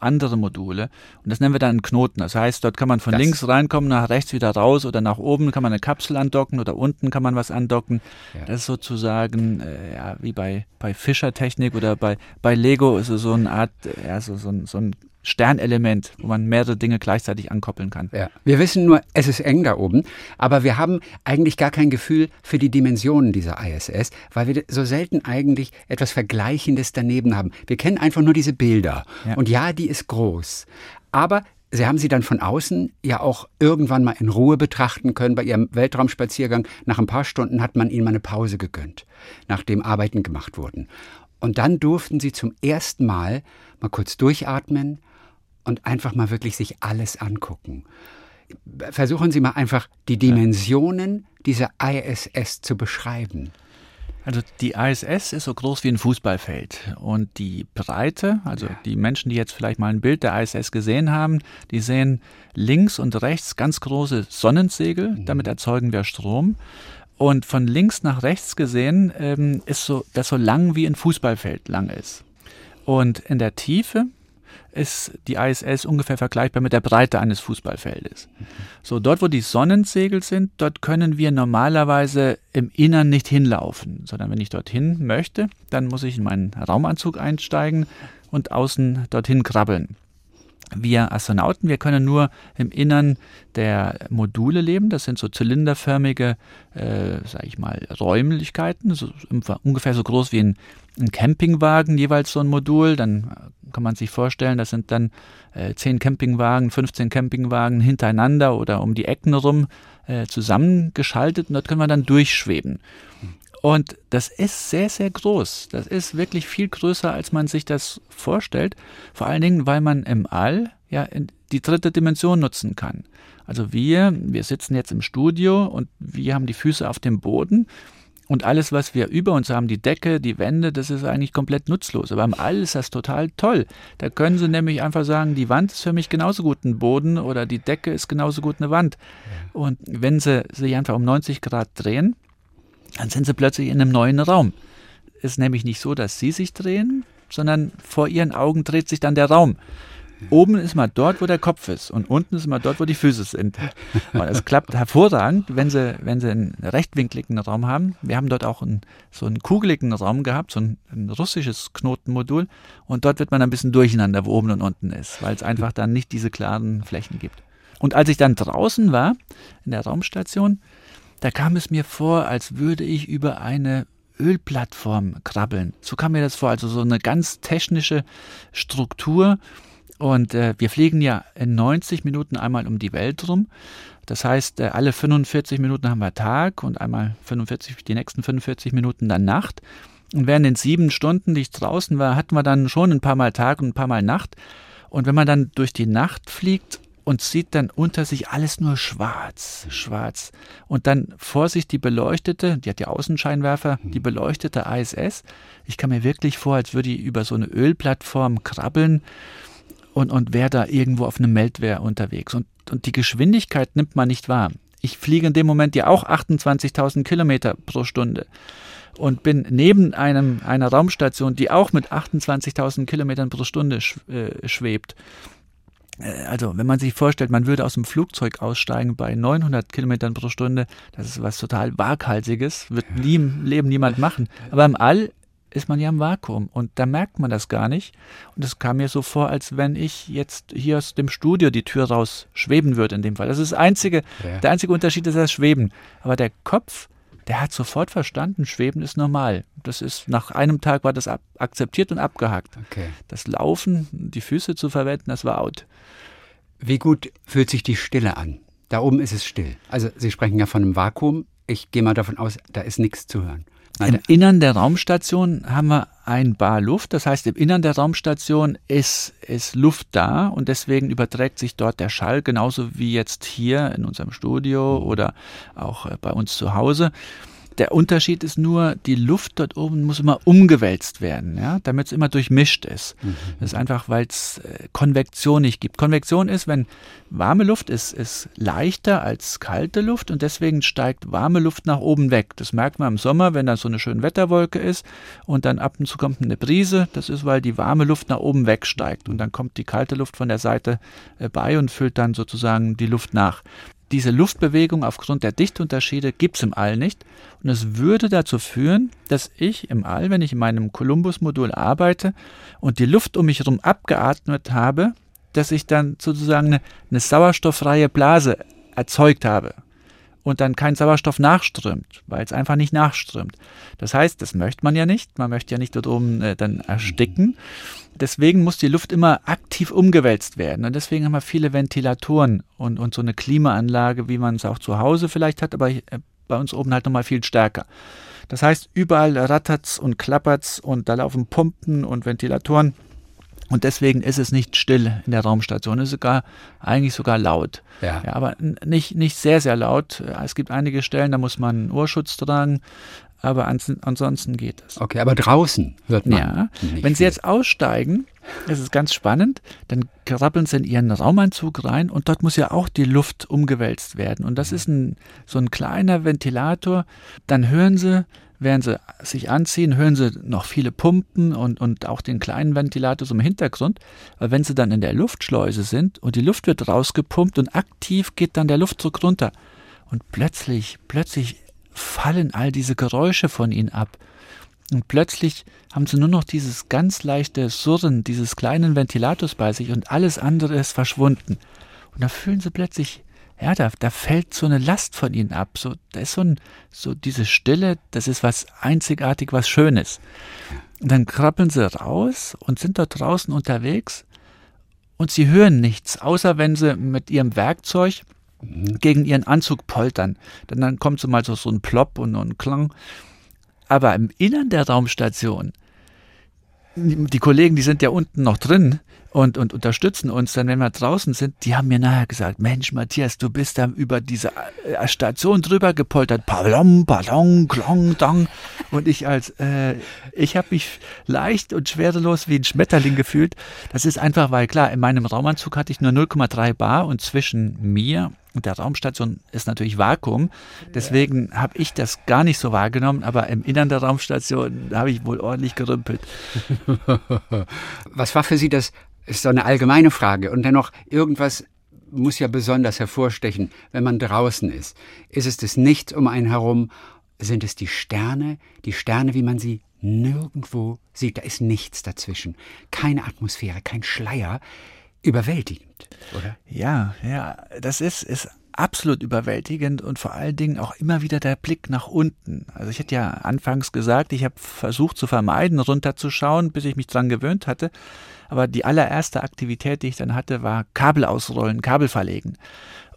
andere Module. Und das nennen wir dann einen Knoten. Das heißt, dort kann man von das links reinkommen, nach rechts wieder raus oder nach oben kann man eine Kapsel andocken oder unten kann man was andocken. Ja. Das ist sozusagen äh, ja, wie bei, bei Fischertechnik oder bei, bei Lego ist es so eine Art, ja, so, so, so ein Sternelement, wo man mehrere Dinge gleichzeitig ankoppeln kann. Ja. Wir wissen nur, es ist eng da oben, aber wir haben eigentlich gar kein Gefühl für die Dimensionen dieser ISS, weil wir so selten eigentlich etwas Vergleichendes daneben haben. Wir kennen einfach nur diese Bilder. Ja. Und ja, die ist groß. Aber Sie haben sie dann von außen ja auch irgendwann mal in Ruhe betrachten können bei Ihrem Weltraumspaziergang. Nach ein paar Stunden hat man Ihnen mal eine Pause gegönnt, nachdem Arbeiten gemacht wurden. Und dann durften Sie zum ersten Mal mal kurz durchatmen, und einfach mal wirklich sich alles angucken. Versuchen Sie mal einfach die Dimensionen dieser ISS zu beschreiben. Also die ISS ist so groß wie ein Fußballfeld und die Breite, also ja. die Menschen, die jetzt vielleicht mal ein Bild der ISS gesehen haben, die sehen links und rechts ganz große Sonnensegel, mhm. damit erzeugen wir Strom. Und von links nach rechts gesehen ähm, ist so das so lang wie ein Fußballfeld lang ist. Und in der Tiefe ist die ISS ungefähr vergleichbar mit der Breite eines Fußballfeldes. So, dort, wo die Sonnensegel sind, dort können wir normalerweise im Innern nicht hinlaufen, sondern wenn ich dorthin möchte, dann muss ich in meinen Raumanzug einsteigen und außen dorthin krabbeln. wir Astronauten, wir können nur im Innern der Module leben. Das sind so zylinderförmige, äh, sage ich mal, Räumlichkeiten, so, ungefähr so groß wie ein, ein, Campingwagen, jeweils so ein Modul. Dann kann man sich vorstellen, das sind dann äh, 10 Campingwagen, 15 Campingwagen hintereinander oder um die Ecken rum äh, zusammengeschaltet und dort können wir dann durchschweben. Und das ist sehr, sehr groß. Das ist wirklich viel größer, als man sich das vorstellt. Vor allen Dingen, weil man im All ja die dritte Dimension nutzen kann. Also wir, wir sitzen jetzt im Studio und wir haben die Füße auf dem Boden und alles, was wir über uns haben, die Decke, die Wände, das ist eigentlich komplett nutzlos. Aber im All ist das total toll. Da können Sie nämlich einfach sagen, die Wand ist für mich genauso gut ein Boden oder die Decke ist genauso gut eine Wand. Und wenn Sie sich einfach um 90 Grad drehen, dann sind sie plötzlich in einem neuen Raum. Es ist nämlich nicht so, dass sie sich drehen, sondern vor ihren Augen dreht sich dann der Raum. Oben ist mal dort, wo der Kopf ist und unten ist mal dort, wo die Füße sind. Und es klappt hervorragend, wenn sie, wenn sie einen rechtwinkligen Raum haben. Wir haben dort auch einen, so einen kugeligen Raum gehabt, so ein, ein russisches Knotenmodul. Und dort wird man ein bisschen durcheinander, wo oben und unten ist, weil es einfach dann nicht diese klaren Flächen gibt. Und als ich dann draußen war, in der Raumstation, da kam es mir vor, als würde ich über eine Ölplattform krabbeln. So kam mir das vor, also so eine ganz technische Struktur. Und äh, wir fliegen ja in 90 Minuten einmal um die Welt rum. Das heißt, äh, alle 45 Minuten haben wir Tag und einmal 45, die nächsten 45 Minuten dann Nacht. Und während den sieben Stunden, die ich draußen war, hatten wir dann schon ein paar Mal Tag und ein paar Mal Nacht. Und wenn man dann durch die Nacht fliegt und sieht dann unter sich alles nur schwarz, schwarz. Und dann vor sich die beleuchtete, die hat ja Außenscheinwerfer, die beleuchtete ISS. Ich kam mir wirklich vor, als würde ich über so eine Ölplattform krabbeln und, und wäre da irgendwo auf einem Meldwehr unterwegs. Und, und die Geschwindigkeit nimmt man nicht wahr. Ich fliege in dem Moment ja auch 28.000 Kilometer pro Stunde und bin neben einem, einer Raumstation, die auch mit 28.000 Kilometern pro Stunde äh, schwebt. Äh, also wenn man sich vorstellt, man würde aus dem Flugzeug aussteigen bei 900 Kilometern pro Stunde, das ist was total waghalsiges, wird nie im Leben niemand machen. Aber im All ist man ja im Vakuum und da merkt man das gar nicht. Und es kam mir so vor, als wenn ich jetzt hier aus dem Studio die Tür raus schweben würde in dem Fall. Das ist das einzige, ja. der einzige Unterschied ist das Schweben. Aber der Kopf, der hat sofort verstanden, Schweben ist normal. Das ist, nach einem Tag war das akzeptiert und abgehakt. Okay. Das Laufen, die Füße zu verwenden, das war out. Wie gut fühlt sich die Stille an? Da oben ist es still. Also Sie sprechen ja von einem Vakuum. Ich gehe mal davon aus, da ist nichts zu hören. Im Innern der Raumstation haben wir ein Bar Luft. Das heißt, im Innern der Raumstation ist, ist Luft da und deswegen überträgt sich dort der Schall genauso wie jetzt hier in unserem Studio oder auch äh, bei uns zu Hause. Der Unterschied ist nur, die Luft dort oben muss immer umgewälzt werden, ja, damit es immer durchmischt ist. Mhm. Das ist einfach, weil es äh, Konvektion nicht gibt. Konvektion ist, wenn warme Luft ist, ist leichter als kalte Luft und deswegen steigt warme Luft nach oben weg. Das merkt man im Sommer, wenn da so eine schöne Wetterwolke ist und dann ab und zu kommt eine Brise. Das ist, weil die warme Luft nach oben wegsteigt und dann kommt die kalte Luft von der Seite äh, bei und füllt dann sozusagen die Luft nach. Diese Luftbewegung aufgrund der Dichtunterschiede gibt es im All nicht. Und es würde dazu führen, dass ich im All, wenn ich in meinem Columbus-Modul arbeite und die Luft um mich herum abgeatmet habe, dass ich dann sozusagen eine, eine sauerstofffreie Blase erzeugt habe und dann kein Sauerstoff nachströmt, weil es einfach nicht nachströmt. Das heißt, das möchte man ja nicht. Man möchte ja nicht dort oben äh, dann ersticken. Deswegen muss die Luft immer aktiv umgewälzt werden. Und deswegen haben wir viele Ventilatoren und, und so eine Klimaanlage, wie man es auch zu Hause vielleicht hat, aber äh, bei uns oben halt nochmal viel stärker. Das heißt, überall rattert's und klappert's und da laufen Pumpen und Ventilatoren. Und deswegen ist es nicht still in der Raumstation, es ist sogar eigentlich sogar laut. Ja. ja aber nicht, nicht sehr, sehr laut. Es gibt einige Stellen, da muss man Ohrschutz tragen, aber ansonsten geht es. Okay, aber draußen hört man. Ja, wenn Sie jetzt aussteigen, das ist ganz spannend, dann krabbeln Sie in Ihren Raumanzug rein und dort muss ja auch die Luft umgewälzt werden. Und das ist ein, so ein kleiner Ventilator. Dann hören Sie während sie sich anziehen, hören sie noch viele Pumpen und, und auch den kleinen Ventilator so im Hintergrund. Aber wenn sie dann in der Luftschleuse sind und die Luft wird rausgepumpt und aktiv geht dann der Luftdruck runter. Und plötzlich, plötzlich fallen all diese Geräusche von ihnen ab. Und plötzlich haben sie nur noch dieses ganz leichte Surren dieses kleinen Ventilators bei sich und alles andere ist verschwunden. Und da fühlen sie plötzlich, ja, da, da fällt so eine Last von ihnen ab. So, da ist so, ein, so diese Stille, das ist was einzigartig, was Schönes. Und dann krabbeln sie raus und sind dort draußen unterwegs und sie hören nichts, außer wenn sie mit ihrem Werkzeug. Gegen ihren Anzug poltern. Dann, dann kommt so mal so, ein Plopp und ein Klang. Aber im Innern der Raumstation, die Kollegen, die sind ja unten noch drin und, und unterstützen uns dann, wenn wir draußen sind, die haben mir nachher gesagt, Mensch, Matthias, du bist da über diese äh, Station drüber gepoltert, Pardon, pardon, klong, dong. Und ich als, äh, ich habe mich leicht und schwerelos wie ein Schmetterling gefühlt. Das ist einfach, weil klar, in meinem Raumanzug hatte ich nur 0,3 Bar und zwischen mir der Raumstation ist natürlich Vakuum. Deswegen habe ich das gar nicht so wahrgenommen, aber im Innern der Raumstation habe ich wohl ordentlich gerümpelt. Was war für Sie das? Ist so eine allgemeine Frage und dennoch irgendwas muss ja besonders hervorstechen, wenn man draußen ist. Ist es das Nichts um einen herum? Sind es die Sterne? Die Sterne, wie man sie nirgendwo sieht. Da ist nichts dazwischen. Keine Atmosphäre, kein Schleier überwältigend, oder? Ja, ja, das ist, ist absolut überwältigend und vor allen Dingen auch immer wieder der Blick nach unten. Also ich hatte ja anfangs gesagt, ich habe versucht zu vermeiden, runterzuschauen, bis ich mich dran gewöhnt hatte. Aber die allererste Aktivität, die ich dann hatte, war Kabel ausrollen, Kabel verlegen.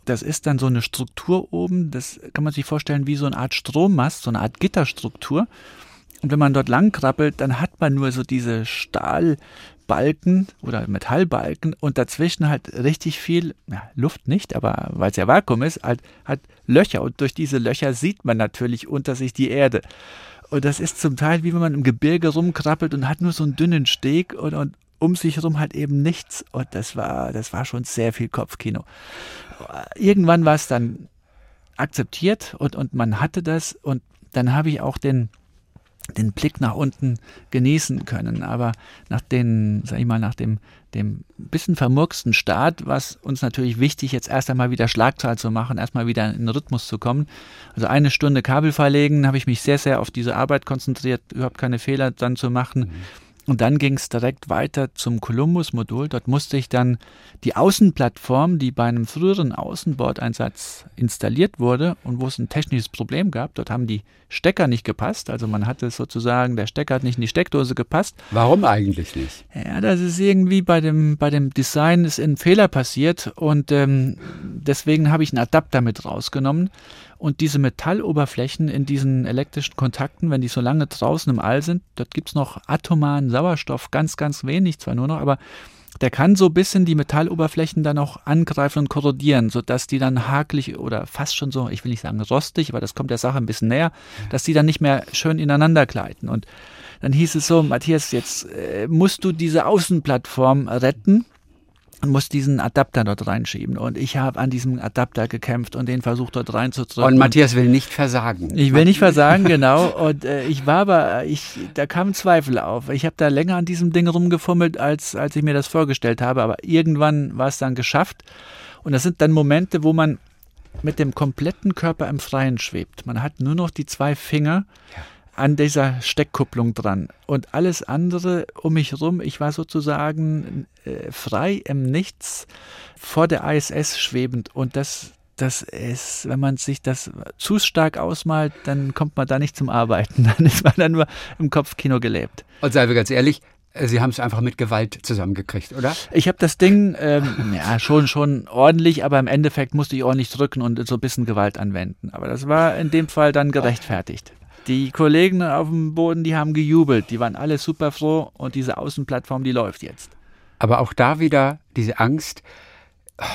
Das ist dann so eine Struktur oben, das kann man sich vorstellen wie so eine Art Strommast, so eine Art Gitterstruktur. Und wenn man dort lang krabbelt, dann hat man nur so diese Stahl, Balken oder Metallbalken und dazwischen halt richtig viel, ja, Luft nicht, aber weil es ja Vakuum ist, halt, halt Löcher und durch diese Löcher sieht man natürlich unter sich die Erde. Und das ist zum Teil wie wenn man im Gebirge rumkrabbelt und hat nur so einen dünnen Steg und, und um sich herum halt eben nichts. Und das war, das war schon sehr viel Kopfkino. Irgendwann war es dann akzeptiert und, und man hatte das und dann habe ich auch den, den Blick nach unten genießen können. Aber nach den, sag ich mal, nach dem, dem bisschen vermurksten Start, was uns natürlich wichtig, jetzt erst einmal wieder Schlagzahl zu machen, erstmal wieder in den Rhythmus zu kommen. Also eine Stunde Kabel verlegen, habe ich mich sehr, sehr auf diese Arbeit konzentriert, überhaupt keine Fehler dann zu machen. Mhm und dann ging es direkt weiter zum Columbus-Modul. Dort musste ich dann die Außenplattform, die bei einem früheren Außenbordeinsatz installiert wurde und wo es ein technisches Problem gab, dort haben die Stecker nicht gepasst. Also man hatte sozusagen, der Stecker hat nicht in die Steckdose gepasst. Warum eigentlich nicht? Ja, das ist irgendwie bei dem, bei dem Design ist ein Fehler passiert und ähm, deswegen habe ich einen Adapter mit rausgenommen. Und diese Metalloberflächen in diesen elektrischen Kontakten, wenn die so lange draußen im All sind, dort gibt es noch atomaren Sauerstoff, ganz, ganz wenig zwar nur noch, aber der kann so ein bisschen die Metalloberflächen dann auch angreifen und korrodieren, sodass die dann hakelig oder fast schon so, ich will nicht sagen rostig, aber das kommt der Sache ein bisschen näher, dass die dann nicht mehr schön ineinander gleiten. Und dann hieß es so, Matthias, jetzt äh, musst du diese Außenplattform retten und muss diesen Adapter dort reinschieben. Und ich habe an diesem Adapter gekämpft und den versucht dort reinzudrücken. Und Matthias will nicht versagen. Ich will nicht versagen, genau. Und äh, ich war aber, ich, da kamen Zweifel auf. Ich habe da länger an diesem Ding rumgefummelt, als, als ich mir das vorgestellt habe. Aber irgendwann war es dann geschafft. Und das sind dann Momente, wo man mit dem kompletten Körper im Freien schwebt. Man hat nur noch die zwei Finger. Ja an dieser Steckkupplung dran. Und alles andere um mich herum, ich war sozusagen äh, frei im Nichts vor der ISS schwebend. Und das, das ist, wenn man sich das zu stark ausmalt, dann kommt man da nicht zum Arbeiten. Dann ist man dann nur im Kopfkino gelebt. Und seien wir ganz ehrlich, äh, Sie haben es einfach mit Gewalt zusammengekriegt, oder? Ich habe das Ding ähm, ja schon schon ordentlich, aber im Endeffekt musste ich ordentlich drücken und so ein bisschen Gewalt anwenden. Aber das war in dem Fall dann gerechtfertigt. Die Kollegen auf dem Boden, die haben gejubelt, die waren alle super froh und diese Außenplattform, die läuft jetzt. Aber auch da wieder diese Angst,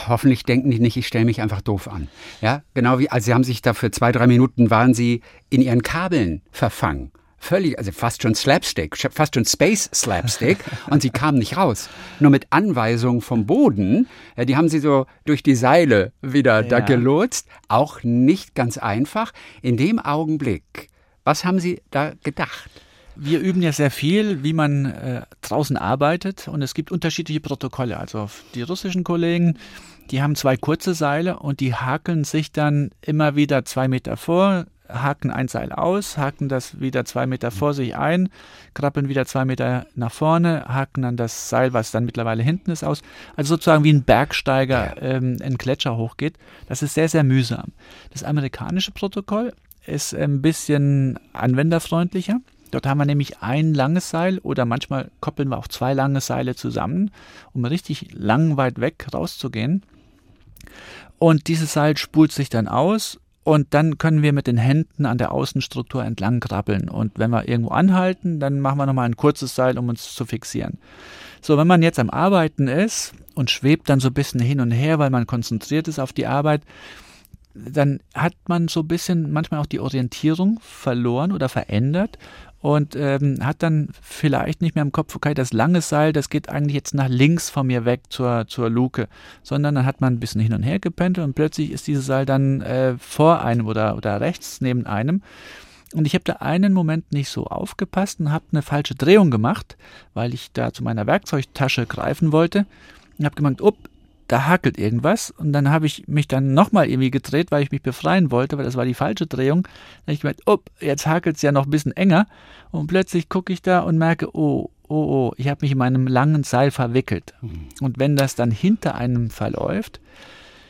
hoffentlich denken die nicht, ich stelle mich einfach doof an. Ja, genau wie, also sie haben sich da für zwei, drei Minuten waren sie in ihren Kabeln verfangen. Völlig, also fast schon Slapstick, fast schon Space Slapstick und sie kamen nicht raus. Nur mit Anweisung vom Boden, ja, die haben sie so durch die Seile wieder ja. da gelotst. Auch nicht ganz einfach. In dem Augenblick, was haben Sie da gedacht? Wir üben ja sehr viel, wie man äh, draußen arbeitet und es gibt unterschiedliche Protokolle. Also die russischen Kollegen, die haben zwei kurze Seile und die hakeln sich dann immer wieder zwei Meter vor, haken ein Seil aus, haken das wieder zwei Meter vor sich ein, krabbeln wieder zwei Meter nach vorne, haken dann das Seil, was dann mittlerweile hinten ist, aus. Also sozusagen wie ein Bergsteiger ähm, einen Gletscher hochgeht. Das ist sehr, sehr mühsam. Das amerikanische Protokoll ist ein bisschen anwenderfreundlicher. Dort haben wir nämlich ein langes Seil oder manchmal koppeln wir auch zwei lange Seile zusammen, um richtig lang weit weg rauszugehen. Und dieses Seil spult sich dann aus und dann können wir mit den Händen an der Außenstruktur entlang krabbeln. Und wenn wir irgendwo anhalten, dann machen wir nochmal ein kurzes Seil, um uns zu fixieren. So, wenn man jetzt am Arbeiten ist und schwebt dann so ein bisschen hin und her, weil man konzentriert ist auf die Arbeit, dann hat man so ein bisschen manchmal auch die Orientierung verloren oder verändert und ähm, hat dann vielleicht nicht mehr im Kopf, okay, das lange Seil, das geht eigentlich jetzt nach links von mir weg zur, zur Luke, sondern dann hat man ein bisschen hin und her gependelt und plötzlich ist dieses Seil dann äh, vor einem oder, oder rechts neben einem. Und ich habe da einen Moment nicht so aufgepasst und habe eine falsche Drehung gemacht, weil ich da zu meiner Werkzeugtasche greifen wollte und habe gemerkt, up, da hakelt irgendwas. Und dann habe ich mich dann nochmal irgendwie gedreht, weil ich mich befreien wollte, weil das war die falsche Drehung. Dann habe ich gemerkt, oh, jetzt hakelt es ja noch ein bisschen enger. Und plötzlich gucke ich da und merke, oh, oh, oh, ich habe mich in meinem langen Seil verwickelt. Mhm. Und wenn das dann hinter einem verläuft,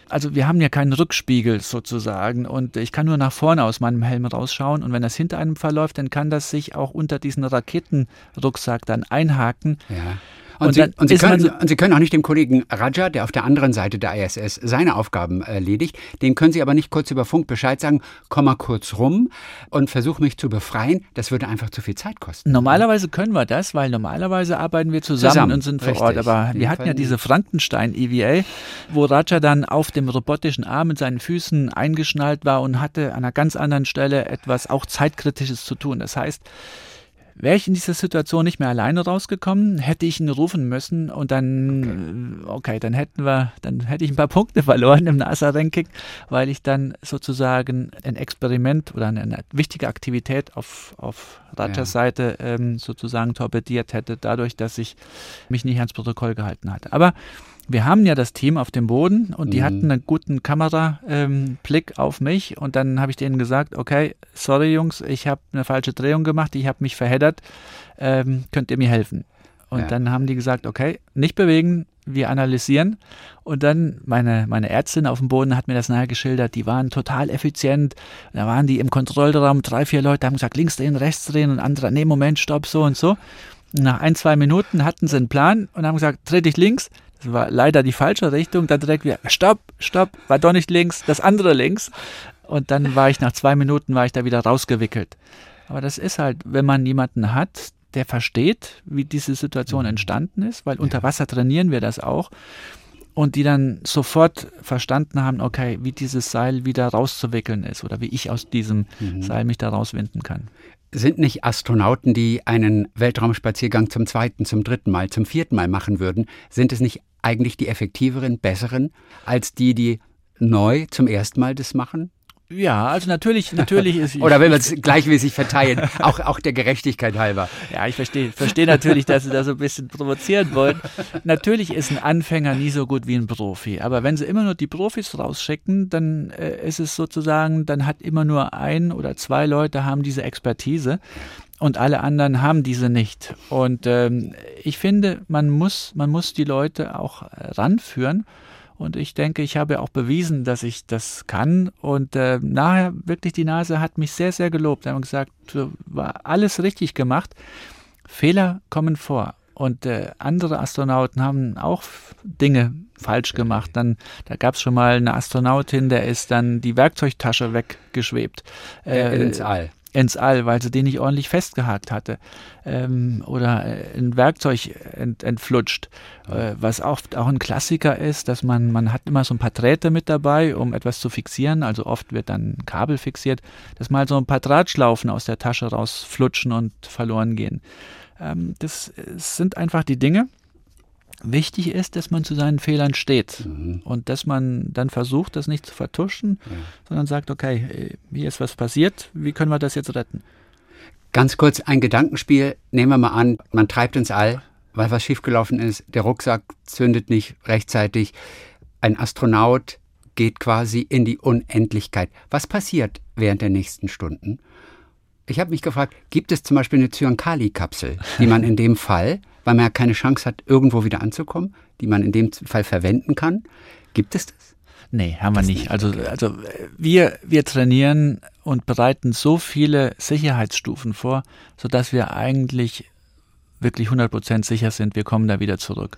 also wir haben ja keinen Rückspiegel sozusagen und ich kann nur nach vorne aus meinem Helm rausschauen und wenn das hinter einem verläuft, dann kann das sich auch unter diesen Raketenrucksack dann einhaken. Ja. Und, und, Sie, und, Sie können, so und, Sie, können, auch nicht dem Kollegen Raja, der auf der anderen Seite der ISS seine Aufgaben erledigt, den können Sie aber nicht kurz über Funk Bescheid sagen, komm mal kurz rum und versuch mich zu befreien. Das würde einfach zu viel Zeit kosten. Normalerweise können wir das, weil normalerweise arbeiten wir zusammen, zusammen und sind vor Ort. Aber wir hatten ja diese Frankenstein-EVA, wo Raja dann auf dem robotischen Arm mit seinen Füßen eingeschnallt war und hatte an einer ganz anderen Stelle etwas auch zeitkritisches zu tun. Das heißt, Wäre ich in dieser Situation nicht mehr alleine rausgekommen, hätte ich ihn rufen müssen und dann, okay, okay dann hätten wir, dann hätte ich ein paar Punkte verloren im NASA-Ranking, weil ich dann sozusagen ein Experiment oder eine, eine wichtige Aktivität auf, auf Rajas ja. Seite ähm, sozusagen torpediert hätte, dadurch, dass ich mich nicht ans Protokoll gehalten hatte. Aber wir haben ja das Team auf dem Boden und die mhm. hatten einen guten Kamerablick ähm, auf mich und dann habe ich denen gesagt, okay, sorry Jungs, ich habe eine falsche Drehung gemacht, ich habe mich verheddert, ähm, könnt ihr mir helfen? Und ja. dann haben die gesagt, okay, nicht bewegen, wir analysieren. Und dann meine, meine Ärztin auf dem Boden hat mir das nahe geschildert, die waren total effizient. Da waren die im Kontrollraum, drei, vier Leute haben gesagt, links drehen, rechts drehen und andere, nee, Moment, stopp, so und so. Nach ein, zwei Minuten hatten sie einen Plan und haben gesagt, dreh dich links, das war leider die falsche Richtung. Dann direkt wieder, stopp, stopp, war doch nicht links, das andere links. Und dann war ich nach zwei Minuten, war ich da wieder rausgewickelt. Aber das ist halt, wenn man jemanden hat, der versteht, wie diese Situation mhm. entstanden ist, weil unter Wasser trainieren wir das auch. Und die dann sofort verstanden haben, okay, wie dieses Seil wieder rauszuwickeln ist oder wie ich aus diesem mhm. Seil mich da rauswinden kann sind nicht Astronauten, die einen Weltraumspaziergang zum zweiten, zum dritten Mal, zum vierten Mal machen würden, sind es nicht eigentlich die effektiveren, besseren als die, die neu zum ersten Mal das machen? Ja, also natürlich, natürlich ist. Oder will man es gleichmäßig verteilen, auch, auch der Gerechtigkeit halber. Ja, ich verstehe, verstehe natürlich, dass Sie da so ein bisschen provozieren wollen. Natürlich ist ein Anfänger nie so gut wie ein Profi. Aber wenn Sie immer nur die Profis rausschicken, dann äh, ist es sozusagen, dann hat immer nur ein oder zwei Leute haben diese Expertise und alle anderen haben diese nicht. Und ähm, ich finde, man muss, man muss die Leute auch ranführen und ich denke, ich habe auch bewiesen, dass ich das kann. Und äh, nachher wirklich die Nase hat mich sehr, sehr gelobt. Sie haben gesagt, war alles richtig gemacht. Fehler kommen vor. Und äh, andere Astronauten haben auch Dinge falsch gemacht. Dann, da gab es schon mal eine Astronautin, der ist dann die Werkzeugtasche weggeschwebt. Äh, ins All ins All, weil sie den nicht ordentlich festgehakt hatte. Ähm, oder äh, ein Werkzeug ent, entflutscht. Äh, was oft auch ein Klassiker ist, dass man, man hat immer so ein paar Drähte mit dabei, um etwas zu fixieren. Also oft wird dann ein Kabel fixiert, dass mal so ein paar Drahtschlaufen aus der Tasche rausflutschen und verloren gehen. Ähm, das, das sind einfach die Dinge Wichtig ist, dass man zu seinen Fehlern steht mhm. und dass man dann versucht, das nicht zu vertuschen, ja. sondern sagt, okay, hier ist was passiert, wie können wir das jetzt retten? Ganz kurz ein Gedankenspiel. Nehmen wir mal an, man treibt ins All, weil was schiefgelaufen ist. Der Rucksack zündet nicht rechtzeitig. Ein Astronaut geht quasi in die Unendlichkeit. Was passiert während der nächsten Stunden? Ich habe mich gefragt, gibt es zum Beispiel eine Zyankali-Kapsel, die man in dem Fall, weil man ja keine Chance hat, irgendwo wieder anzukommen, die man in dem Fall verwenden kann? Gibt es das? Nee, haben wir nicht. nicht. Also, also wir, wir trainieren und bereiten so viele Sicherheitsstufen vor, sodass wir eigentlich wirklich 100% sicher sind, wir kommen da wieder zurück.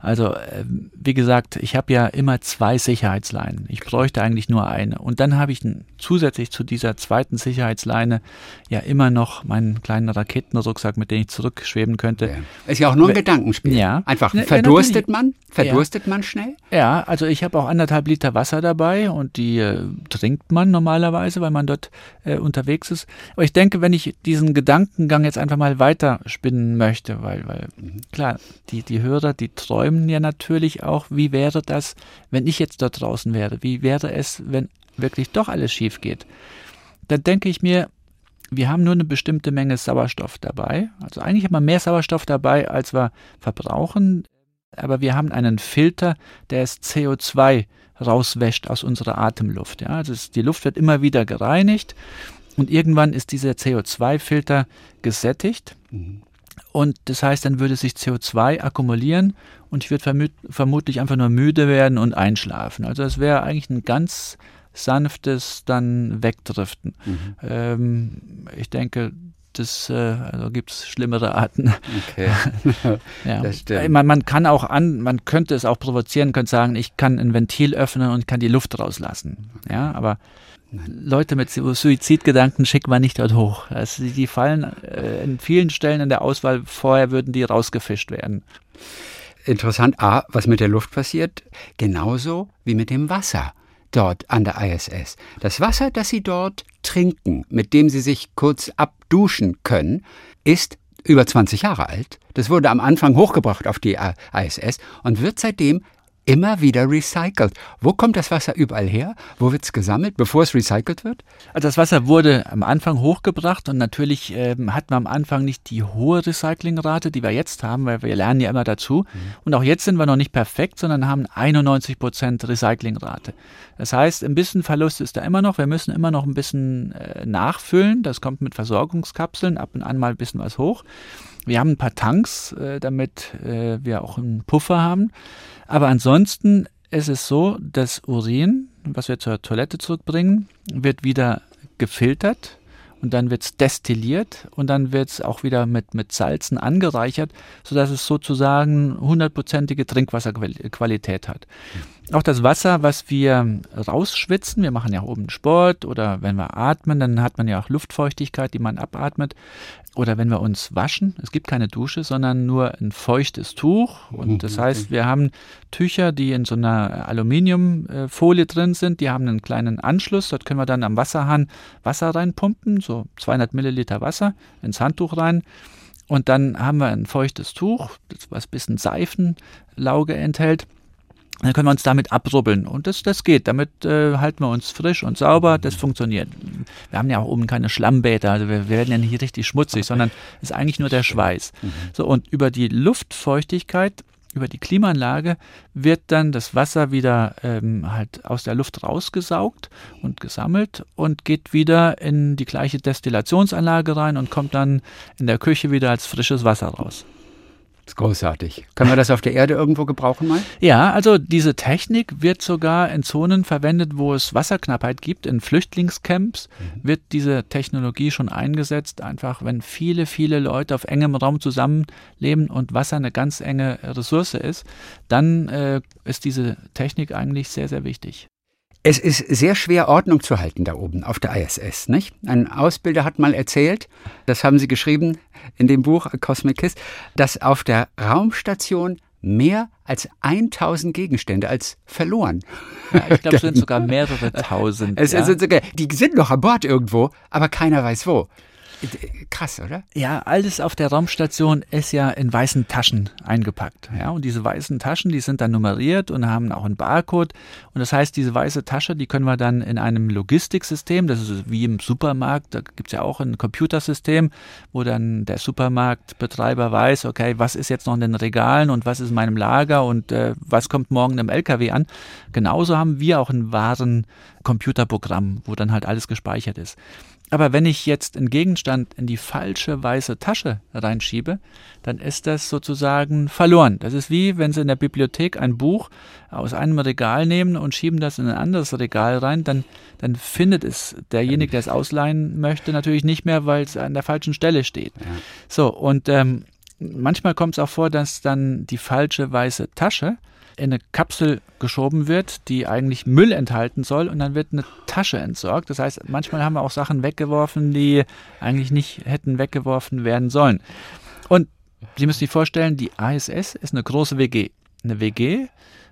Also, ähm, wie gesagt, ich habe ja immer zwei Sicherheitsleinen. Ich bräuchte eigentlich nur eine. Und dann habe ich zusätzlich zu dieser zweiten Sicherheitsleine ja immer noch meinen kleinen Raketenrucksack, mit dem ich zurückschweben könnte. Ja. Ist ja auch nur ein Gedankenspiel. Ja. Einfach verdurstet ja, man? Verdurstet ja. man schnell? Ja, also ich habe auch anderthalb Liter Wasser dabei und die äh, trinkt man normalerweise, weil man dort äh, unterwegs ist. Aber ich denke, wenn ich diesen Gedankengang jetzt einfach mal weiterspinnen möchte, weil, weil mhm. klar, die, die Hörer, die träumen träumen ja natürlich auch, wie wäre das, wenn ich jetzt dort draußen wäre? Wie wäre es, wenn wirklich doch alles schief geht? Dann denke ich mir, wir haben nur eine bestimmte Menge Sauerstoff dabei. Also eigentlich haben wir mehr Sauerstoff dabei, als wir verbrauchen. Aber wir haben einen Filter, der das CO2 rauswäscht aus unserer Atemluft. Ja, also die Luft wird immer wieder gereinigt und irgendwann ist dieser CO2-Filter gesättigt. Mhm. Und das heißt, dann würde sich CO2 akkumulieren und ich würde vermutlich einfach nur müde werden und einschlafen. Also es wäre eigentlich ein ganz sanftes dann Wegdriften. Mhm. Ähm, ich denke, das äh, also gibt es schlimmere Arten. Okay. ja. Das stimmt. Man, man, kann auch an, man könnte es auch provozieren, könnte sagen, ich kann ein Ventil öffnen und kann die Luft rauslassen. Ja, aber Leute mit Suizidgedanken schickt man nicht dort hoch. Also die fallen äh, in vielen Stellen in der Auswahl, vorher würden die rausgefischt werden. Interessant, A, was mit der Luft passiert, genauso wie mit dem Wasser dort an der ISS. Das Wasser, das Sie dort trinken, mit dem Sie sich kurz abduschen können, ist über 20 Jahre alt. Das wurde am Anfang hochgebracht auf die ISS und wird seitdem immer wieder recycelt. Wo kommt das Wasser überall her? Wo wird es gesammelt, bevor es recycelt wird? Also das Wasser wurde am Anfang hochgebracht und natürlich ähm, hatten wir am Anfang nicht die hohe Recyclingrate, die wir jetzt haben, weil wir lernen ja immer dazu. Mhm. Und auch jetzt sind wir noch nicht perfekt, sondern haben 91 Prozent Recyclingrate. Das heißt, ein bisschen Verlust ist da immer noch. Wir müssen immer noch ein bisschen äh, nachfüllen. Das kommt mit Versorgungskapseln ab und an mal ein bisschen was hoch. Wir haben ein paar Tanks, äh, damit äh, wir auch einen Puffer haben. Aber ansonsten ist es so, das Urin, was wir zur Toilette zurückbringen, wird wieder gefiltert und dann wird es destilliert und dann wird es auch wieder mit, mit Salzen angereichert, sodass es sozusagen hundertprozentige Trinkwasserqualität hat. Auch das Wasser, was wir rausschwitzen, wir machen ja oben Sport oder wenn wir atmen, dann hat man ja auch Luftfeuchtigkeit, die man abatmet. Oder wenn wir uns waschen, es gibt keine Dusche, sondern nur ein feuchtes Tuch. Und mhm, das heißt, wir haben Tücher, die in so einer Aluminiumfolie drin sind, die haben einen kleinen Anschluss. Dort können wir dann am Wasserhahn Wasser reinpumpen, so 200 Milliliter Wasser ins Handtuch rein. Und dann haben wir ein feuchtes Tuch, was ein bisschen Seifenlauge enthält. Dann können wir uns damit abrubbeln und das, das geht. Damit äh, halten wir uns frisch und sauber. Das funktioniert. Wir haben ja auch oben keine Schlammbäder, also wir, wir werden ja nicht richtig schmutzig, sondern es ist eigentlich nur der Schweiß. Mhm. So und über die Luftfeuchtigkeit, über die Klimaanlage wird dann das Wasser wieder ähm, halt aus der Luft rausgesaugt und gesammelt und geht wieder in die gleiche Destillationsanlage rein und kommt dann in der Küche wieder als frisches Wasser raus. Das ist großartig. Können wir das auf der Erde irgendwo gebrauchen mal? Ja, also diese Technik wird sogar in Zonen verwendet, wo es Wasserknappheit gibt. In Flüchtlingscamps mhm. wird diese Technologie schon eingesetzt. Einfach, wenn viele, viele Leute auf engem Raum zusammenleben und Wasser eine ganz enge Ressource ist, dann äh, ist diese Technik eigentlich sehr, sehr wichtig. Es ist sehr schwer, Ordnung zu halten da oben auf der ISS, nicht? Ein Ausbilder hat mal erzählt, das haben Sie geschrieben in dem Buch Cosmic Kiss, dass auf der Raumstation mehr als 1000 Gegenstände als verloren. Ja, ich glaube, es sind sogar mehrere tausend. Es, ja. sind sogar, die sind noch an Bord irgendwo, aber keiner weiß wo. Krass, oder? Ja, alles auf der Raumstation ist ja in weißen Taschen eingepackt. Ja, und diese weißen Taschen, die sind dann nummeriert und haben auch einen Barcode. Und das heißt, diese weiße Tasche, die können wir dann in einem Logistiksystem, das ist wie im Supermarkt, da gibt es ja auch ein Computersystem, wo dann der Supermarktbetreiber weiß, okay, was ist jetzt noch in den Regalen und was ist in meinem Lager und äh, was kommt morgen im LKW an. Genauso haben wir auch ein wahren Computerprogramm, wo dann halt alles gespeichert ist. Aber wenn ich jetzt einen Gegenstand in die falsche weiße Tasche reinschiebe, dann ist das sozusagen verloren. Das ist wie, wenn Sie in der Bibliothek ein Buch aus einem Regal nehmen und schieben das in ein anderes Regal rein, dann, dann findet es derjenige, der es ausleihen möchte, natürlich nicht mehr, weil es an der falschen Stelle steht. Ja. So, und ähm, manchmal kommt es auch vor, dass dann die falsche weiße Tasche in eine Kapsel geschoben wird, die eigentlich Müll enthalten soll und dann wird eine Tasche entsorgt. Das heißt, manchmal haben wir auch Sachen weggeworfen, die eigentlich nicht hätten weggeworfen werden sollen. Und Sie müssen sich vorstellen, die ISS ist eine große WG. Eine WG,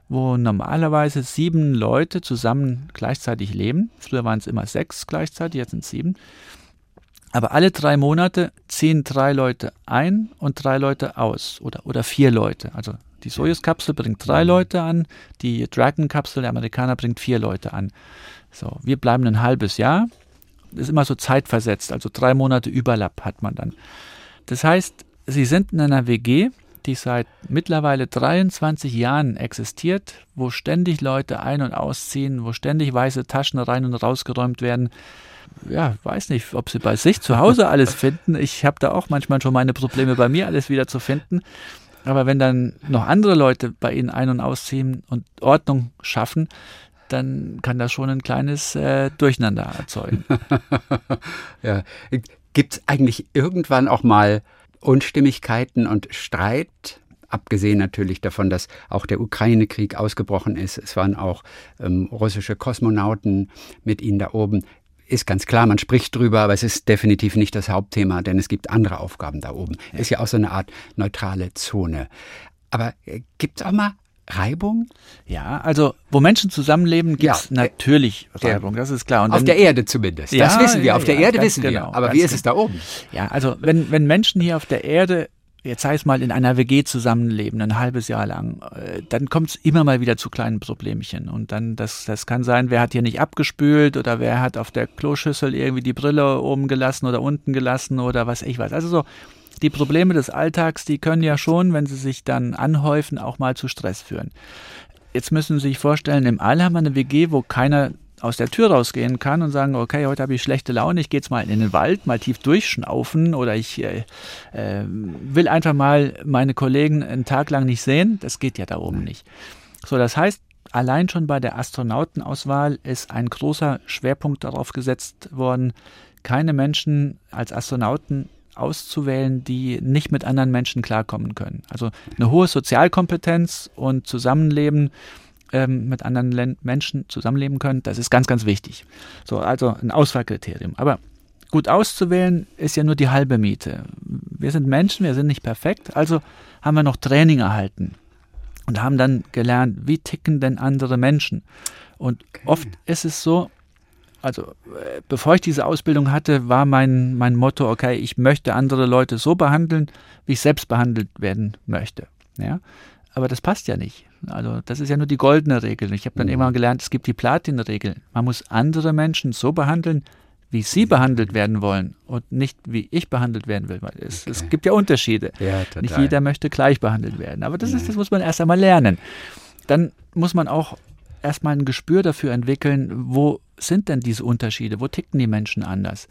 wo normalerweise sieben Leute zusammen gleichzeitig leben. Früher waren es immer sechs gleichzeitig, jetzt sind es sieben. Aber alle drei Monate ziehen drei Leute ein und drei Leute aus oder, oder vier Leute. Also die Soyuz-Kapsel bringt drei Leute an, die Dragon-Kapsel der Amerikaner bringt vier Leute an. So, wir bleiben ein halbes Jahr. Das ist immer so zeitversetzt, also drei Monate Überlapp hat man dann. Das heißt, sie sind in einer WG, die seit mittlerweile 23 Jahren existiert, wo ständig Leute ein- und ausziehen, wo ständig weiße Taschen rein und rausgeräumt werden. Ja, weiß nicht, ob sie bei sich zu Hause alles finden. Ich habe da auch manchmal schon meine Probleme bei mir alles wieder zu finden. Aber wenn dann noch andere Leute bei ihnen ein- und ausziehen und Ordnung schaffen, dann kann das schon ein kleines äh, Durcheinander erzeugen. ja. Gibt es eigentlich irgendwann auch mal Unstimmigkeiten und Streit? Abgesehen natürlich davon, dass auch der Ukraine-Krieg ausgebrochen ist. Es waren auch ähm, russische Kosmonauten mit ihnen da oben ist ganz klar, man spricht drüber, aber es ist definitiv nicht das Hauptthema, denn es gibt andere Aufgaben da oben. Ja. Ist ja auch so eine Art neutrale Zone. Aber äh, gibt es auch mal Reibung? Ja, also wo Menschen zusammenleben, gibt es ja, natürlich Reibung, das ist klar. Und auf wenn, der Erde zumindest, ja, das wissen wir. Auf der Erde wissen genau, wir. Aber wie ist es da oben? Ja, also wenn, wenn Menschen hier auf der Erde jetzt es mal in einer WG zusammenleben, ein halbes Jahr lang, äh, dann kommt es immer mal wieder zu kleinen Problemchen. Und dann, das, das kann sein, wer hat hier nicht abgespült oder wer hat auf der Kloschüssel irgendwie die Brille oben gelassen oder unten gelassen oder was ich weiß. Also so, die Probleme des Alltags, die können ja schon, wenn sie sich dann anhäufen, auch mal zu Stress führen. Jetzt müssen Sie sich vorstellen, im All haben wir eine WG, wo keiner aus der Tür rausgehen kann und sagen, okay, heute habe ich schlechte Laune, ich gehe jetzt mal in den Wald, mal tief durchschnaufen oder ich äh, äh, will einfach mal meine Kollegen einen Tag lang nicht sehen. Das geht ja da oben nicht. So, das heißt, allein schon bei der Astronautenauswahl ist ein großer Schwerpunkt darauf gesetzt worden, keine Menschen als Astronauten auszuwählen, die nicht mit anderen Menschen klarkommen können. Also eine hohe Sozialkompetenz und Zusammenleben ähm, mit anderen Len Menschen zusammenleben können, das ist ganz, ganz wichtig. So, also ein Auswahlkriterium. Aber gut auszuwählen ist ja nur die halbe Miete. Wir sind Menschen, wir sind nicht perfekt, also haben wir noch Training erhalten und haben dann gelernt, wie ticken denn andere Menschen. Und okay. oft ist es so, also äh, bevor ich diese Ausbildung hatte, war mein, mein Motto, okay, ich möchte andere Leute so behandeln, wie ich selbst behandelt werden möchte. Ja? Aber das passt ja nicht. Also das ist ja nur die goldene Regel. Ich habe dann mhm. immer gelernt, es gibt die Platin-Regel. Man muss andere Menschen so behandeln, wie sie behandelt werden wollen und nicht wie ich behandelt werden will. Es, okay. es gibt ja Unterschiede. Ja, nicht jeder möchte gleich behandelt werden. Aber das, ist, das muss man erst einmal lernen. Dann muss man auch erstmal ein Gespür dafür entwickeln, wo sind denn diese Unterschiede? Wo ticken die Menschen anders?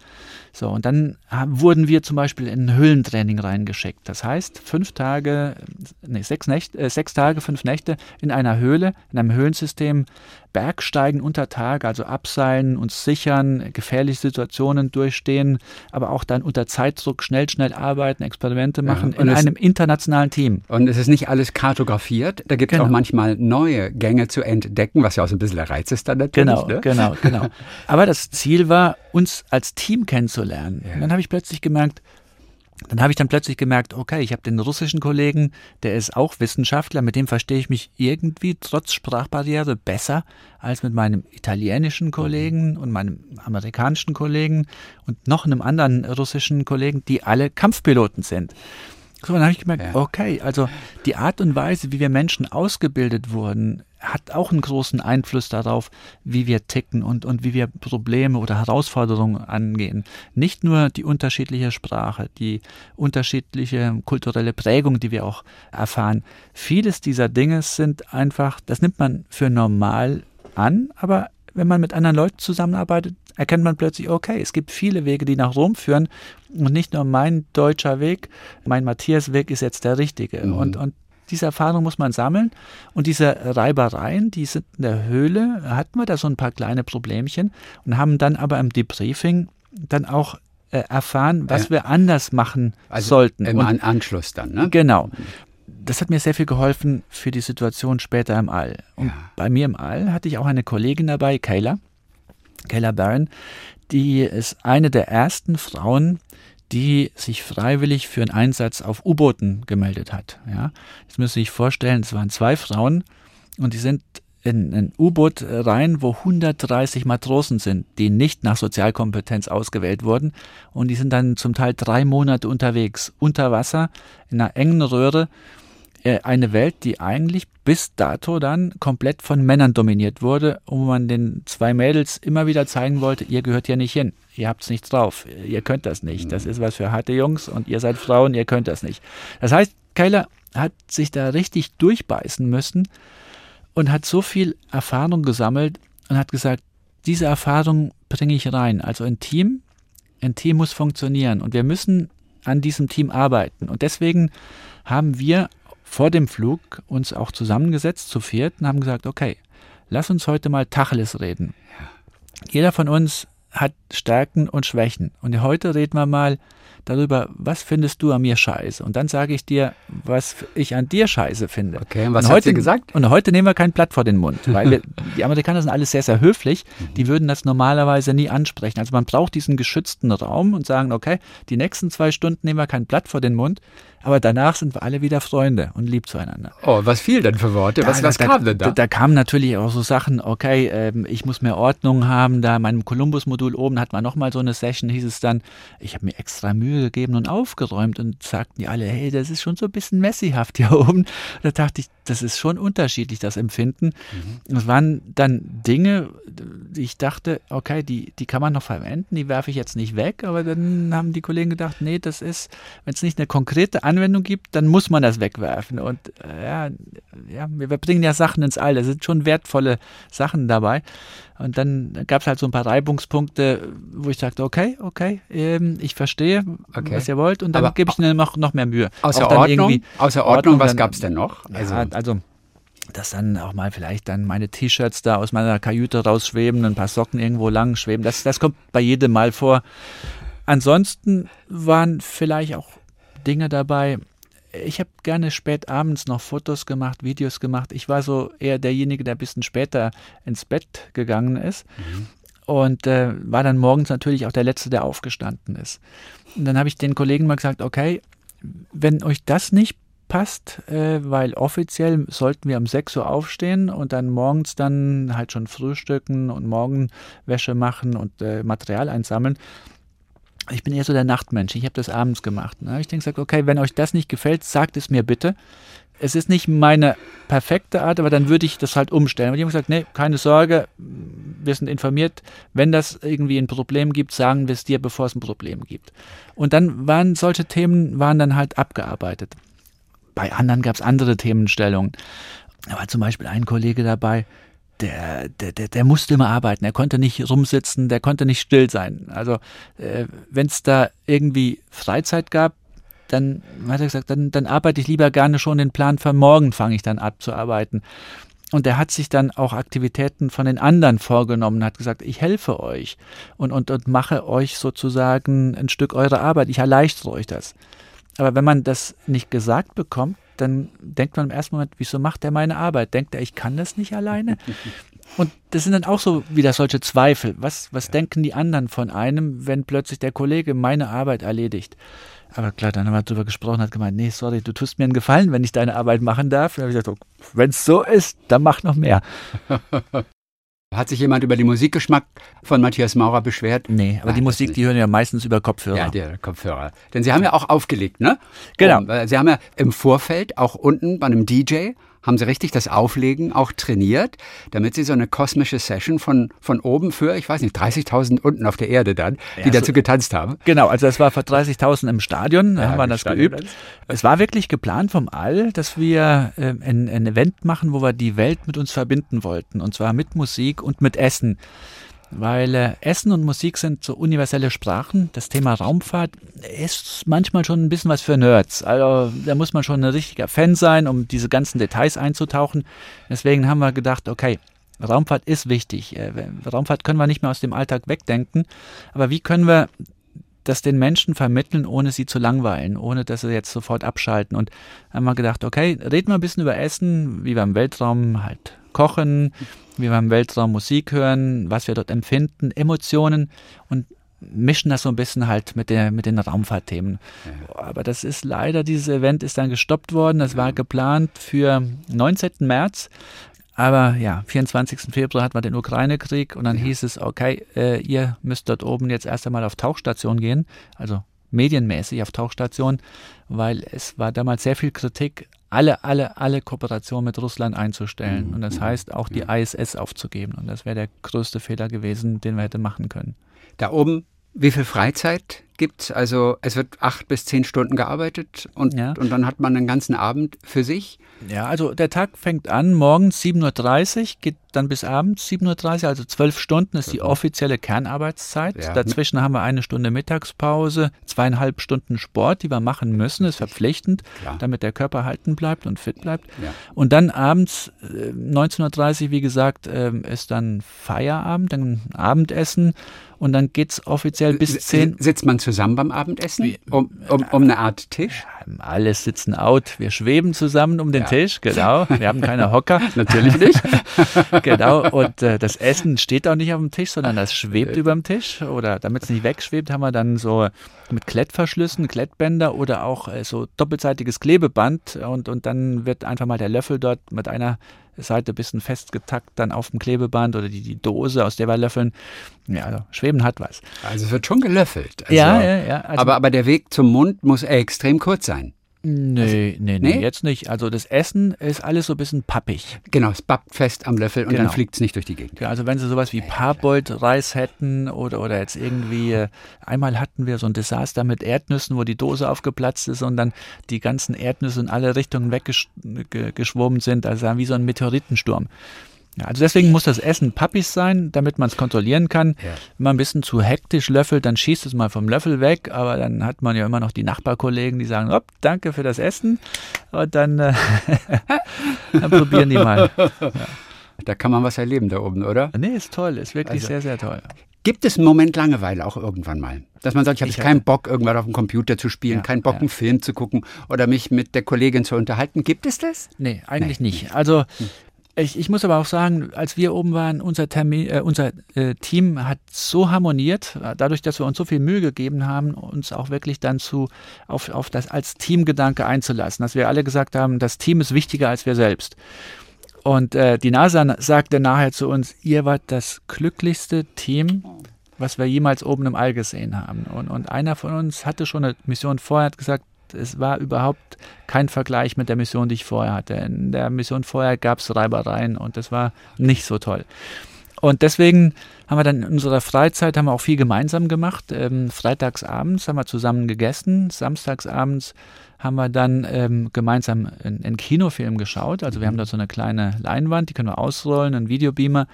So, und dann wurden wir zum Beispiel in ein Höhlentraining reingeschickt. Das heißt, fünf Tage, nee, sechs, Nächte, äh, sechs Tage, fünf Nächte in einer Höhle, in einem Höhlensystem, Bergsteigen unter Tag, also abseilen, uns sichern, gefährliche Situationen durchstehen, aber auch dann unter Zeitdruck schnell, schnell arbeiten, Experimente machen ja, in einem internationalen Team. Und es ist nicht alles kartografiert, da gibt es genau. auch manchmal neue Gänge zu entdecken, was ja auch so ein bisschen der Reiz ist dann natürlich. Genau, ne? genau, genau. Aber das Ziel war, uns als Team kennenzulernen. Ja. Und dann habe ich plötzlich gemerkt, dann habe ich dann plötzlich gemerkt, okay, ich habe den russischen Kollegen, der ist auch Wissenschaftler, mit dem verstehe ich mich irgendwie trotz Sprachbarriere besser als mit meinem italienischen Kollegen und meinem amerikanischen Kollegen und noch einem anderen russischen Kollegen, die alle Kampfpiloten sind. So, dann habe ich gemerkt, ja. okay, also die Art und Weise, wie wir Menschen ausgebildet wurden, hat auch einen großen Einfluss darauf, wie wir ticken und, und wie wir Probleme oder Herausforderungen angehen. Nicht nur die unterschiedliche Sprache, die unterschiedliche kulturelle Prägung, die wir auch erfahren. Vieles dieser Dinge sind einfach, das nimmt man für normal an, aber wenn man mit anderen Leuten zusammenarbeitet, erkennt man plötzlich, okay, es gibt viele Wege, die nach Rom führen und nicht nur mein deutscher Weg, mein Matthias-Weg ist jetzt der richtige. Mhm. Und, und diese Erfahrung muss man sammeln. Und diese Reibereien, die sind in der Höhle, hatten wir da so ein paar kleine Problemchen und haben dann aber im Debriefing dann auch äh, erfahren, was ja. wir anders machen also sollten. Im und, Anschluss dann, ne? Genau. Das hat mir sehr viel geholfen für die Situation später im All. Und ja. bei mir im All hatte ich auch eine Kollegin dabei, Kayla. Kayla Barron, die ist eine der ersten Frauen, die sich freiwillig für einen Einsatz auf U-Booten gemeldet hat. Ja, jetzt müssen Sie sich vorstellen, es waren zwei Frauen und die sind in ein U-Boot rein, wo 130 Matrosen sind, die nicht nach Sozialkompetenz ausgewählt wurden. Und die sind dann zum Teil drei Monate unterwegs, unter Wasser, in einer engen Röhre eine Welt, die eigentlich bis dato dann komplett von Männern dominiert wurde, wo man den zwei Mädels immer wieder zeigen wollte, ihr gehört ja nicht hin, ihr habt's nichts drauf, ihr könnt das nicht, das ist was für harte Jungs und ihr seid Frauen, ihr könnt das nicht. Das heißt, Keiler hat sich da richtig durchbeißen müssen und hat so viel Erfahrung gesammelt und hat gesagt, diese Erfahrung bringe ich rein. Also ein Team, ein Team muss funktionieren und wir müssen an diesem Team arbeiten. Und deswegen haben wir vor dem Flug uns auch zusammengesetzt zu viert und haben gesagt, okay, lass uns heute mal Tacheles reden. Jeder von uns hat Stärken und Schwächen. Und heute reden wir mal darüber, was findest du an mir scheiße? Und dann sage ich dir, was ich an dir scheiße finde. Okay, und was und heute, gesagt? Und heute nehmen wir kein Blatt vor den Mund, weil wir, die Amerikaner sind alles sehr, sehr höflich. Mhm. Die würden das normalerweise nie ansprechen. Also man braucht diesen geschützten Raum und sagen, okay, die nächsten zwei Stunden nehmen wir kein Blatt vor den Mund, aber danach sind wir alle wieder Freunde und lieb zueinander. Oh, was fiel denn für Worte? Was, da, was da, kam denn da? da? Da kamen natürlich auch so Sachen, okay, ähm, ich muss mehr Ordnung haben. Da in meinem Columbus-Modul oben hat man nochmal so eine Session, hieß es dann, ich habe mir extra Mühe gegeben und aufgeräumt und sagten die alle, hey, das ist schon so ein bisschen messihaft hier oben. Da dachte ich, das ist schon unterschiedlich, das Empfinden. Mhm. Es waren dann Dinge, die ich dachte, okay, die, die kann man noch verwenden, die werfe ich jetzt nicht weg, aber dann haben die Kollegen gedacht, nee, das ist, wenn es nicht eine konkrete Anwendung gibt, dann muss man das wegwerfen. Und äh, ja, ja, wir bringen ja Sachen ins All, da sind schon wertvolle Sachen dabei. Und dann gab es halt so ein paar Reibungspunkte, wo ich sagte, okay, okay, ähm, ich verstehe, okay. was ihr wollt, und dann gebe ich mir noch, noch mehr Mühe. Außer Ordnung, außer Ordnung, Ordnung was gab es denn noch? Also, ja, also dass dann auch mal vielleicht dann meine T-Shirts da aus meiner Kajüte rausschweben, ein paar Socken irgendwo lang schweben. Das, das kommt bei jedem Mal vor. Ansonsten waren vielleicht auch Dinge dabei. Ich habe gerne spät abends noch Fotos gemacht, Videos gemacht. Ich war so eher derjenige, der ein bisschen später ins Bett gegangen ist. Mhm. Und äh, war dann morgens natürlich auch der Letzte, der aufgestanden ist. Und dann habe ich den Kollegen mal gesagt, okay, wenn euch das nicht passt, äh, weil offiziell sollten wir um 6 Uhr aufstehen und dann morgens dann halt schon frühstücken und Morgenwäsche machen und äh, Material einsammeln ich bin eher so der Nachtmensch. Ich habe das abends gemacht. Ne? Ich denke, gesagt, okay, wenn euch das nicht gefällt, sagt es mir bitte. Es ist nicht meine perfekte Art, aber dann würde ich das halt umstellen. Und die haben gesagt, nee, keine Sorge, wir sind informiert. Wenn das irgendwie ein Problem gibt, sagen wir es dir, bevor es ein Problem gibt. Und dann waren solche Themen, waren dann halt abgearbeitet. Bei anderen gab es andere Themenstellungen. Da war zum Beispiel ein Kollege dabei, der, der, der, der musste immer arbeiten. Er konnte nicht rumsitzen, der konnte nicht still sein. Also äh, wenn es da irgendwie Freizeit gab, dann hat er gesagt, dann, dann arbeite ich lieber gerne schon den Plan für morgen, fange ich dann abzuarbeiten. Und er hat sich dann auch Aktivitäten von den anderen vorgenommen, hat gesagt, ich helfe euch und, und, und mache euch sozusagen ein Stück eurer Arbeit, ich erleichtere euch das. Aber wenn man das nicht gesagt bekommt, dann denkt man im ersten Moment, wieso macht er meine Arbeit? Denkt er, ich kann das nicht alleine? Und das sind dann auch so wieder solche Zweifel. Was, was denken die anderen von einem, wenn plötzlich der Kollege meine Arbeit erledigt? Aber klar, dann haben wir darüber gesprochen, hat gemeint, nee, sorry, du tust mir einen Gefallen, wenn ich deine Arbeit machen darf. dann habe ich gesagt, oh, wenn es so ist, dann mach noch mehr. Hat sich jemand über den Musikgeschmack von Matthias Maurer beschwert? Nee, aber Nein, die Musik, die hören ja meistens über Kopfhörer. Ja, der Kopfhörer. Denn Sie haben ja auch aufgelegt, ne? Genau. Um, äh, Sie haben ja im Vorfeld, auch unten bei einem DJ, haben Sie richtig das Auflegen auch trainiert, damit Sie so eine kosmische Session von, von oben für, ich weiß nicht, 30.000 unten auf der Erde dann, die Ja, so- dazu getanzt haben. Genau, also das war vor 30.000 im Stadion, da Ja, haben wir das Stadion geübt. Es war wirklich geplant vom All, dass wir äh, ein, ein Event machen, wo wir die Welt mit uns verbinden wollten. Und zwar mit Musik und mit Essen. Weil äh, Essen und Musik sind so universelle Sprachen. Das Thema Raumfahrt ist manchmal schon ein bisschen was für Nerds. Also da muss man schon ein richtiger Fan sein, um diese ganzen Details einzutauchen. Deswegen haben wir gedacht, okay, Raumfahrt ist wichtig. Äh, Raumfahrt können wir nicht mehr aus dem Alltag wegdenken. Aber wie können wir das den Menschen vermitteln, ohne sie zu langweilen, ohne dass sie jetzt sofort abschalten. Und haben wir gedacht, okay, reden wir ein bisschen über Essen, wie wir im Weltraum halt kochen, wie wir im Weltraum Musik hören, was wir dort empfinden, Emotionen und mischen das so ein bisschen halt mit, der, mit den Raumfahrtthemen. Aber das ist leider, dieses Event ist dann gestoppt worden. Das war geplant für 19. März. Aber ja, 24. Februar hatten wir den Ukraine-Krieg und dann hieß es, okay, äh, ihr müsst dort oben jetzt erst einmal auf Tauchstation gehen, also medienmäßig auf Tauchstation, weil es war damals sehr viel Kritik, alle, alle, alle Kooperationen mit Russland einzustellen. Und das heißt auch die ISS aufzugeben. Und das wäre der größte Fehler gewesen, den wir hätten machen können. Da oben, wie viel Freizeit gibt's? Also es wird acht bis zehn Stunden gearbeitet und, Ja. und dann hat man den ganzen Abend für sich. Ja, also der Tag fängt an morgens 7.30 Uhr, geht dann bis abends 7.30 Uhr, also zwölf Stunden ist die offizielle Kernarbeitszeit. Ja. Dazwischen haben wir eine Stunde Mittagspause, zweieinhalb Stunden Sport, die wir machen müssen, ist verpflichtend, Klar. damit der Körper halten bleibt und fit bleibt. Ja. Und dann abends, äh, 19.30 Uhr, wie gesagt, ähm, ist dann Feierabend, dann Abendessen und dann geht's offiziell bis S- 10 Sitzt man zusammen beim Abendessen? Um, um, um eine Art Tisch? Alle sitzen out, wir schweben zusammen um den Ja. Tisch, genau. Wir haben keine Hocker. Natürlich nicht. genau, und äh, das Essen steht auch nicht auf dem Tisch, sondern das schwebt über dem Tisch. Oder damit es nicht wegschwebt, haben wir dann so mit Klettverschlüssen, Klettbänder oder auch äh, so doppelseitiges Klebeband. Und, und dann wird einfach mal der Löffel dort mit einer Seite ein bisschen festgetackt, dann auf dem Klebeband oder die, die Dose, aus der wir löffeln. Ja, also Schweben hat was. Also es wird schon gelöffelt. Also, ja, ja, ja. Also, aber, aber der Weg zum Mund muss extrem kurz sein. Nee, nee, nee, nee? jetzt nicht. Also das Essen ist alles so ein bisschen pappig. Genau, es bappt fest am Löffel und dann Genau. fliegt es nicht durch die Gegend. Ja, also wenn sie sowas wie Parboiled-Reis hätten oder, oder jetzt irgendwie, äh, einmal hatten wir so ein Desaster mit Erdnüssen, wo die Dose aufgeplatzt ist und dann die ganzen Erdnüsse in alle Richtungen weggeschwommen sind, also wie so ein Meteoritensturm. Ja, also deswegen muss das Essen pappig sein, damit man es kontrollieren kann. Ja. Wenn man ein bisschen zu hektisch löffelt, dann schießt es mal vom Löffel weg, aber dann hat man ja immer noch die Nachbarkollegen, die sagen, Hopp, danke für das Essen und dann, äh, dann probieren die mal. Da kann man was erleben da oben, oder? Nee, ist toll, ist wirklich Also- sehr, sehr toll. Gibt es einen Moment Langeweile auch irgendwann mal? Dass man sagt, ich habe Ich keinen hatte- Bock, irgendwann auf dem Computer zu spielen, Ja, keinen Bock, ja. einen Film zu gucken oder mich mit der Kollegin zu unterhalten. Gibt es das? Nee, eigentlich nicht. Also ich, ich muss aber auch sagen, als wir oben waren, unser, Termin, äh, unser äh, Team hat so harmoniert, äh, dadurch, dass wir uns so viel Mühe gegeben haben, uns auch wirklich dann zu auf, auf das als Teamgedanke einzulassen, dass wir alle gesagt haben, das Team ist wichtiger als wir selbst. Und äh, die NASA sagte nachher zu uns, ihr wart das glücklichste Team, was wir jemals oben im All gesehen haben. Und, und einer von uns hatte schon eine Mission vorher, hat gesagt, es war überhaupt kein Vergleich mit der Mission, die ich vorher hatte. In der Mission vorher gab es Reibereien und das war nicht so toll. Und deswegen haben wir dann in unserer Freizeit haben wir auch viel gemeinsam gemacht. Ähm, freitags abends haben wir zusammen gegessen, samstags abends haben wir dann ähm, gemeinsam einen, einen Kinofilm geschaut. Also wir haben dort so eine kleine Leinwand, die können wir ausrollen, einen Videobeamer.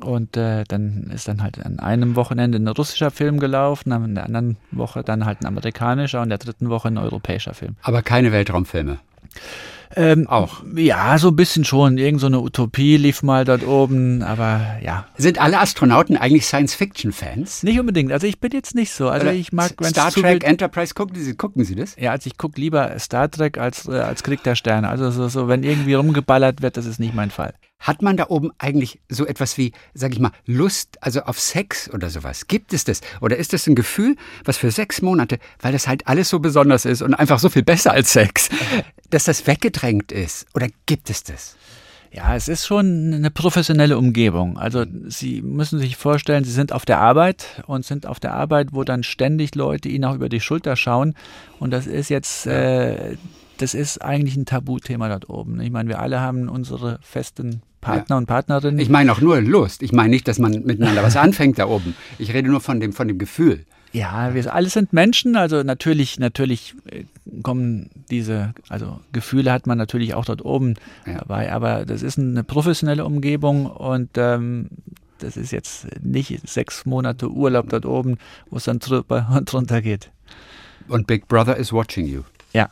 Und äh, dann ist dann halt an einem Wochenende ein russischer Film gelaufen, an der anderen Woche dann halt ein amerikanischer und der dritten Woche ein europäischer Film. Aber keine Weltraumfilme. Ähm, Auch. Ja, so ein bisschen schon. Irgend so eine Utopie lief mal dort oben, aber ja. Sind alle Astronauten eigentlich Science-Fiction-Fans? Nicht unbedingt. Also ich bin jetzt nicht so. Also Oder ich mag, wenn Star Trek wild Enterprise, gucken Sie, gucken Sie das? Ja, also ich gucke lieber Star Trek als, äh, als Krieg der Sterne. Also so, so, wenn irgendwie rumgeballert wird, das ist nicht mein Fall. Hat man da oben eigentlich so etwas wie, sag ich mal, Lust, also auf Sex oder sowas? Gibt es das? Oder ist das ein Gefühl, was für sechs Monate, weil das halt alles so besonders ist und einfach so viel besser als Sex, dass das weggedrängt ist? Oder gibt es das? Ja, es ist schon eine professionelle Umgebung. Also Sie müssen sich vorstellen, Sie sind auf der Arbeit und sind auf der Arbeit, wo dann ständig Leute Ihnen auch über die Schulter schauen. Und das ist jetzt, äh, das ist eigentlich ein Tabuthema dort oben. Ich meine, wir alle haben unsere festen Partner Ja. und Partnerinnen. Ich meine auch nur Lust. Ich meine nicht, dass man miteinander was anfängt da oben. Ich rede nur von dem, von dem Gefühl. Ja, wir alle sind Menschen, also natürlich, natürlich äh, kommen diese, also Gefühle hat man natürlich auch dort oben Ja. dabei, aber das ist eine professionelle Umgebung und ähm, das ist jetzt nicht sechs Monate Urlaub dort oben, wo es dann drüber und drunter geht. Und Big Brother is watching you. Ja,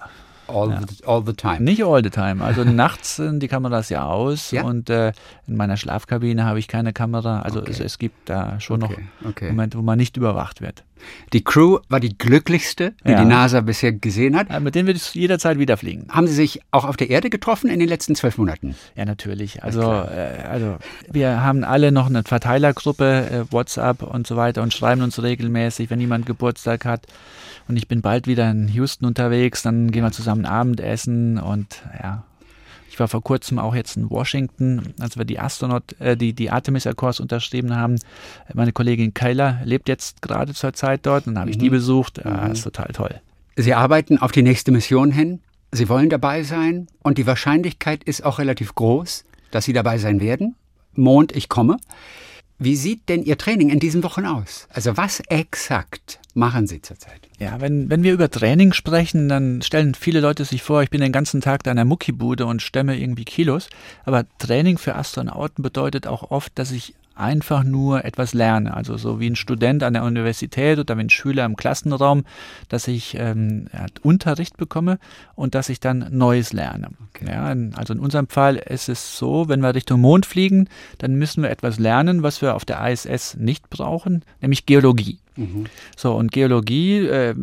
All, Ja. the, all the time. nicht all the time. Also nachts sind die Kameras ja aus Ja? und äh, in meiner Schlafkabine habe ich keine Kamera. Also Okay. es, es gibt da schon Okay, noch okay. Momente, wo man nicht überwacht wird. Die Crew war die glücklichste, die Ja. die NASA bisher gesehen hat. Mit denen wird es jederzeit wieder fliegen. Haben Sie sich auch auf der Erde getroffen in den letzten zwölf Monaten? Ja, natürlich. Also, äh, also wir haben alle noch eine Verteilergruppe, äh, WhatsApp und so weiter und schreiben uns regelmäßig, wenn jemand Geburtstag hat. Und ich bin bald wieder in Houston unterwegs, dann gehen wir zusammen Abendessen und ja. Ich war vor kurzem auch jetzt in Washington, als wir die Astronaut, äh, die, die Artemis Accords unterschrieben haben. Meine Kollegin Kayla lebt jetzt gerade zur Zeit dort, dann habe ich die besucht. Ja, ist total toll. Sie arbeiten auf die nächste Mission hin. Sie wollen dabei sein. Und die Wahrscheinlichkeit ist auch relativ groß, dass Sie dabei sein werden. Mond, ich komme. Wie sieht denn Ihr Training in diesen Wochen aus? Also was exakt machen Sie zurzeit? Ja, wenn, wenn wir über Training sprechen, dann stellen viele Leute sich vor, ich bin den ganzen Tag da in der Muckibude und stemme irgendwie Kilos. Aber Training für Astronauten bedeutet auch oft, dass ich einfach nur etwas lerne. Also so wie ein Student an der Universität oder wie ein Schüler im Klassenraum, dass ich ähm, Unterricht bekomme und dass ich dann Neues lerne. Okay. Ja, also in unserem Fall ist es so, wenn wir Richtung Mond fliegen, dann müssen wir etwas lernen, was wir auf der ISS nicht brauchen, nämlich Geologie. So, und Geologie, äh,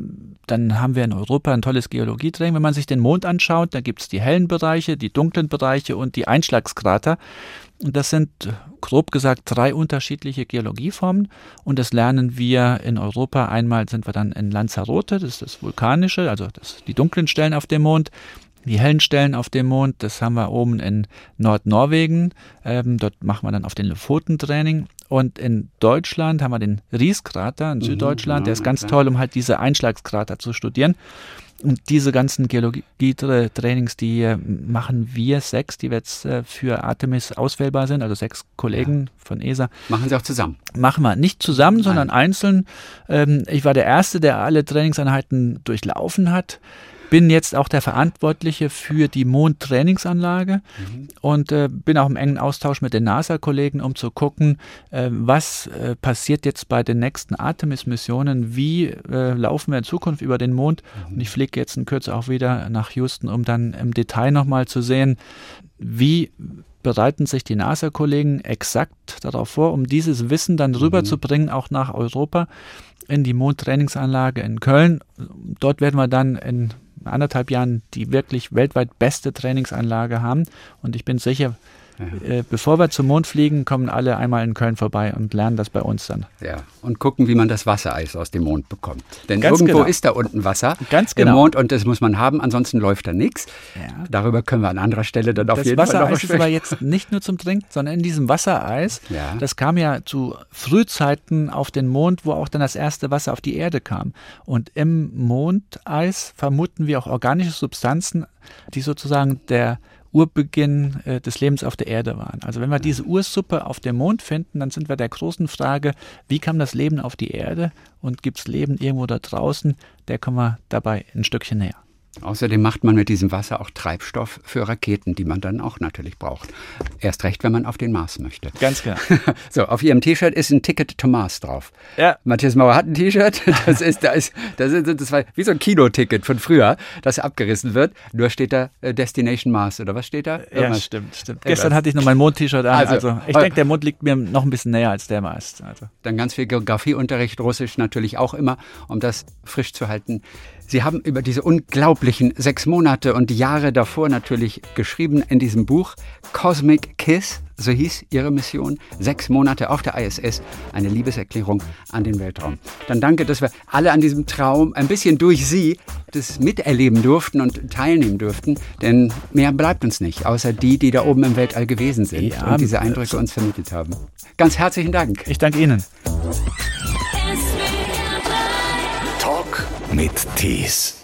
dann haben wir in Europa ein tolles Geologietraining. Wenn man sich den Mond anschaut, da gibt es die hellen Bereiche, die dunklen Bereiche und die Einschlagskrater. Und das sind äh, grob gesagt drei unterschiedliche Geologieformen. Und das lernen wir in Europa. Einmal sind wir dann in Lanzarote, das ist das Vulkanische, also das, die dunklen Stellen auf dem Mond. Die hellen Stellen auf dem Mond, das haben wir oben in Nordnorwegen. Ähm, dort machen wir dann auf den Lofoten-Training. Und in Deutschland haben wir den Rieskrater in Süddeutschland. Der ist ja, ganz klar. toll, um halt diese Einschlagskrater zu studieren. Und diese ganzen Geologie-Trainings, die äh, machen wir sechs, die jetzt äh, für Artemis auswählbar sind, also sechs Kollegen von ESA, Machen Sie auch zusammen. machen wir nicht zusammen, sondern einzeln. Ähm, ich war der Erste, der alle Trainingseinheiten durchlaufen hat. Bin jetzt auch der Verantwortliche für die Mondtrainingsanlage und äh, bin auch im engen Austausch mit den NASA-Kollegen, um zu gucken, äh, was äh, passiert jetzt bei den nächsten Artemis-Missionen, wie äh, laufen wir in Zukunft über den Mond. Und ich fliege jetzt in Kürze auch wieder nach Houston, um dann im Detail nochmal zu sehen, wie bereiten sich die NASA-Kollegen exakt darauf vor, um dieses Wissen dann rüberzubringen, auch nach Europa, in die Mondtrainingsanlage in Köln. Dort werden wir dann in anderthalb Jahren die wirklich weltweit beste Trainingsanlage haben. Und ich bin sicher, äh, bevor wir zum Mond fliegen, kommen alle einmal in Köln vorbei und lernen das bei uns dann. Ja. Und gucken, wie man das Wassereis aus dem Mond bekommt. Denn Ganz irgendwo genau. ist da unten Wasser Ganz im genau. Mond und das muss man haben, ansonsten läuft da nichts. Ja. Darüber können wir an anderer Stelle dann auf Das jeden Fall noch Wassereis ist sprechen. aber jetzt nicht nur zum Trinken, sondern in diesem Wassereis, Ja. das kam ja zu Frühzeiten auf den Mond, wo auch dann das erste Wasser auf die Erde kam. Und im Mondeis vermuten wir auch organische Substanzen, die sozusagen der Urbeginn äh, des Lebens auf der Erde waren. Also wenn wir diese Ursuppe auf dem Mond finden, dann sind wir der großen Frage, wie kam das Leben auf die Erde und gibt es Leben irgendwo da draußen, der kommen wir dabei ein Stückchen näher. Außerdem macht man mit diesem Wasser auch Treibstoff für Raketen, die man dann auch natürlich braucht. Erst recht, wenn man auf den Mars möchte. Ganz klar. so, auf Ihrem T-Shirt ist ein Ticket to Mars drauf. Ja. Matthias Mauer hat ein T-Shirt. Das ist, das ist, das ist, das war wie so ein Kinoticket von früher, das abgerissen wird. Nur steht da äh, Destination Mars oder was steht da? Ja, Irgendwas. stimmt, stimmt. Gestern hatte ich noch mein Mond-T-Shirt an. Also, Also, ich denke, der Mond liegt mir noch ein bisschen näher als der Mast. Also. Dann ganz viel Geografieunterricht, Russisch natürlich auch immer, um das frisch zu halten. Sie haben über diese unglaublichen sechs Monate und Jahre davor natürlich geschrieben in diesem Buch Cosmic Kiss, so hieß Ihre Mission, sechs Monate auf der ISS, eine Liebeserklärung an den Weltraum. Dann danke, dass wir alle an diesem Traum ein bisschen durch Sie das miterleben durften und teilnehmen durften, denn mehr bleibt uns nicht, außer die, die da oben im Weltall gewesen sind Ja, und diese Eindrücke uns vermittelt haben. Ganz herzlichen Dank. Ich danke Ihnen. Mit Tees.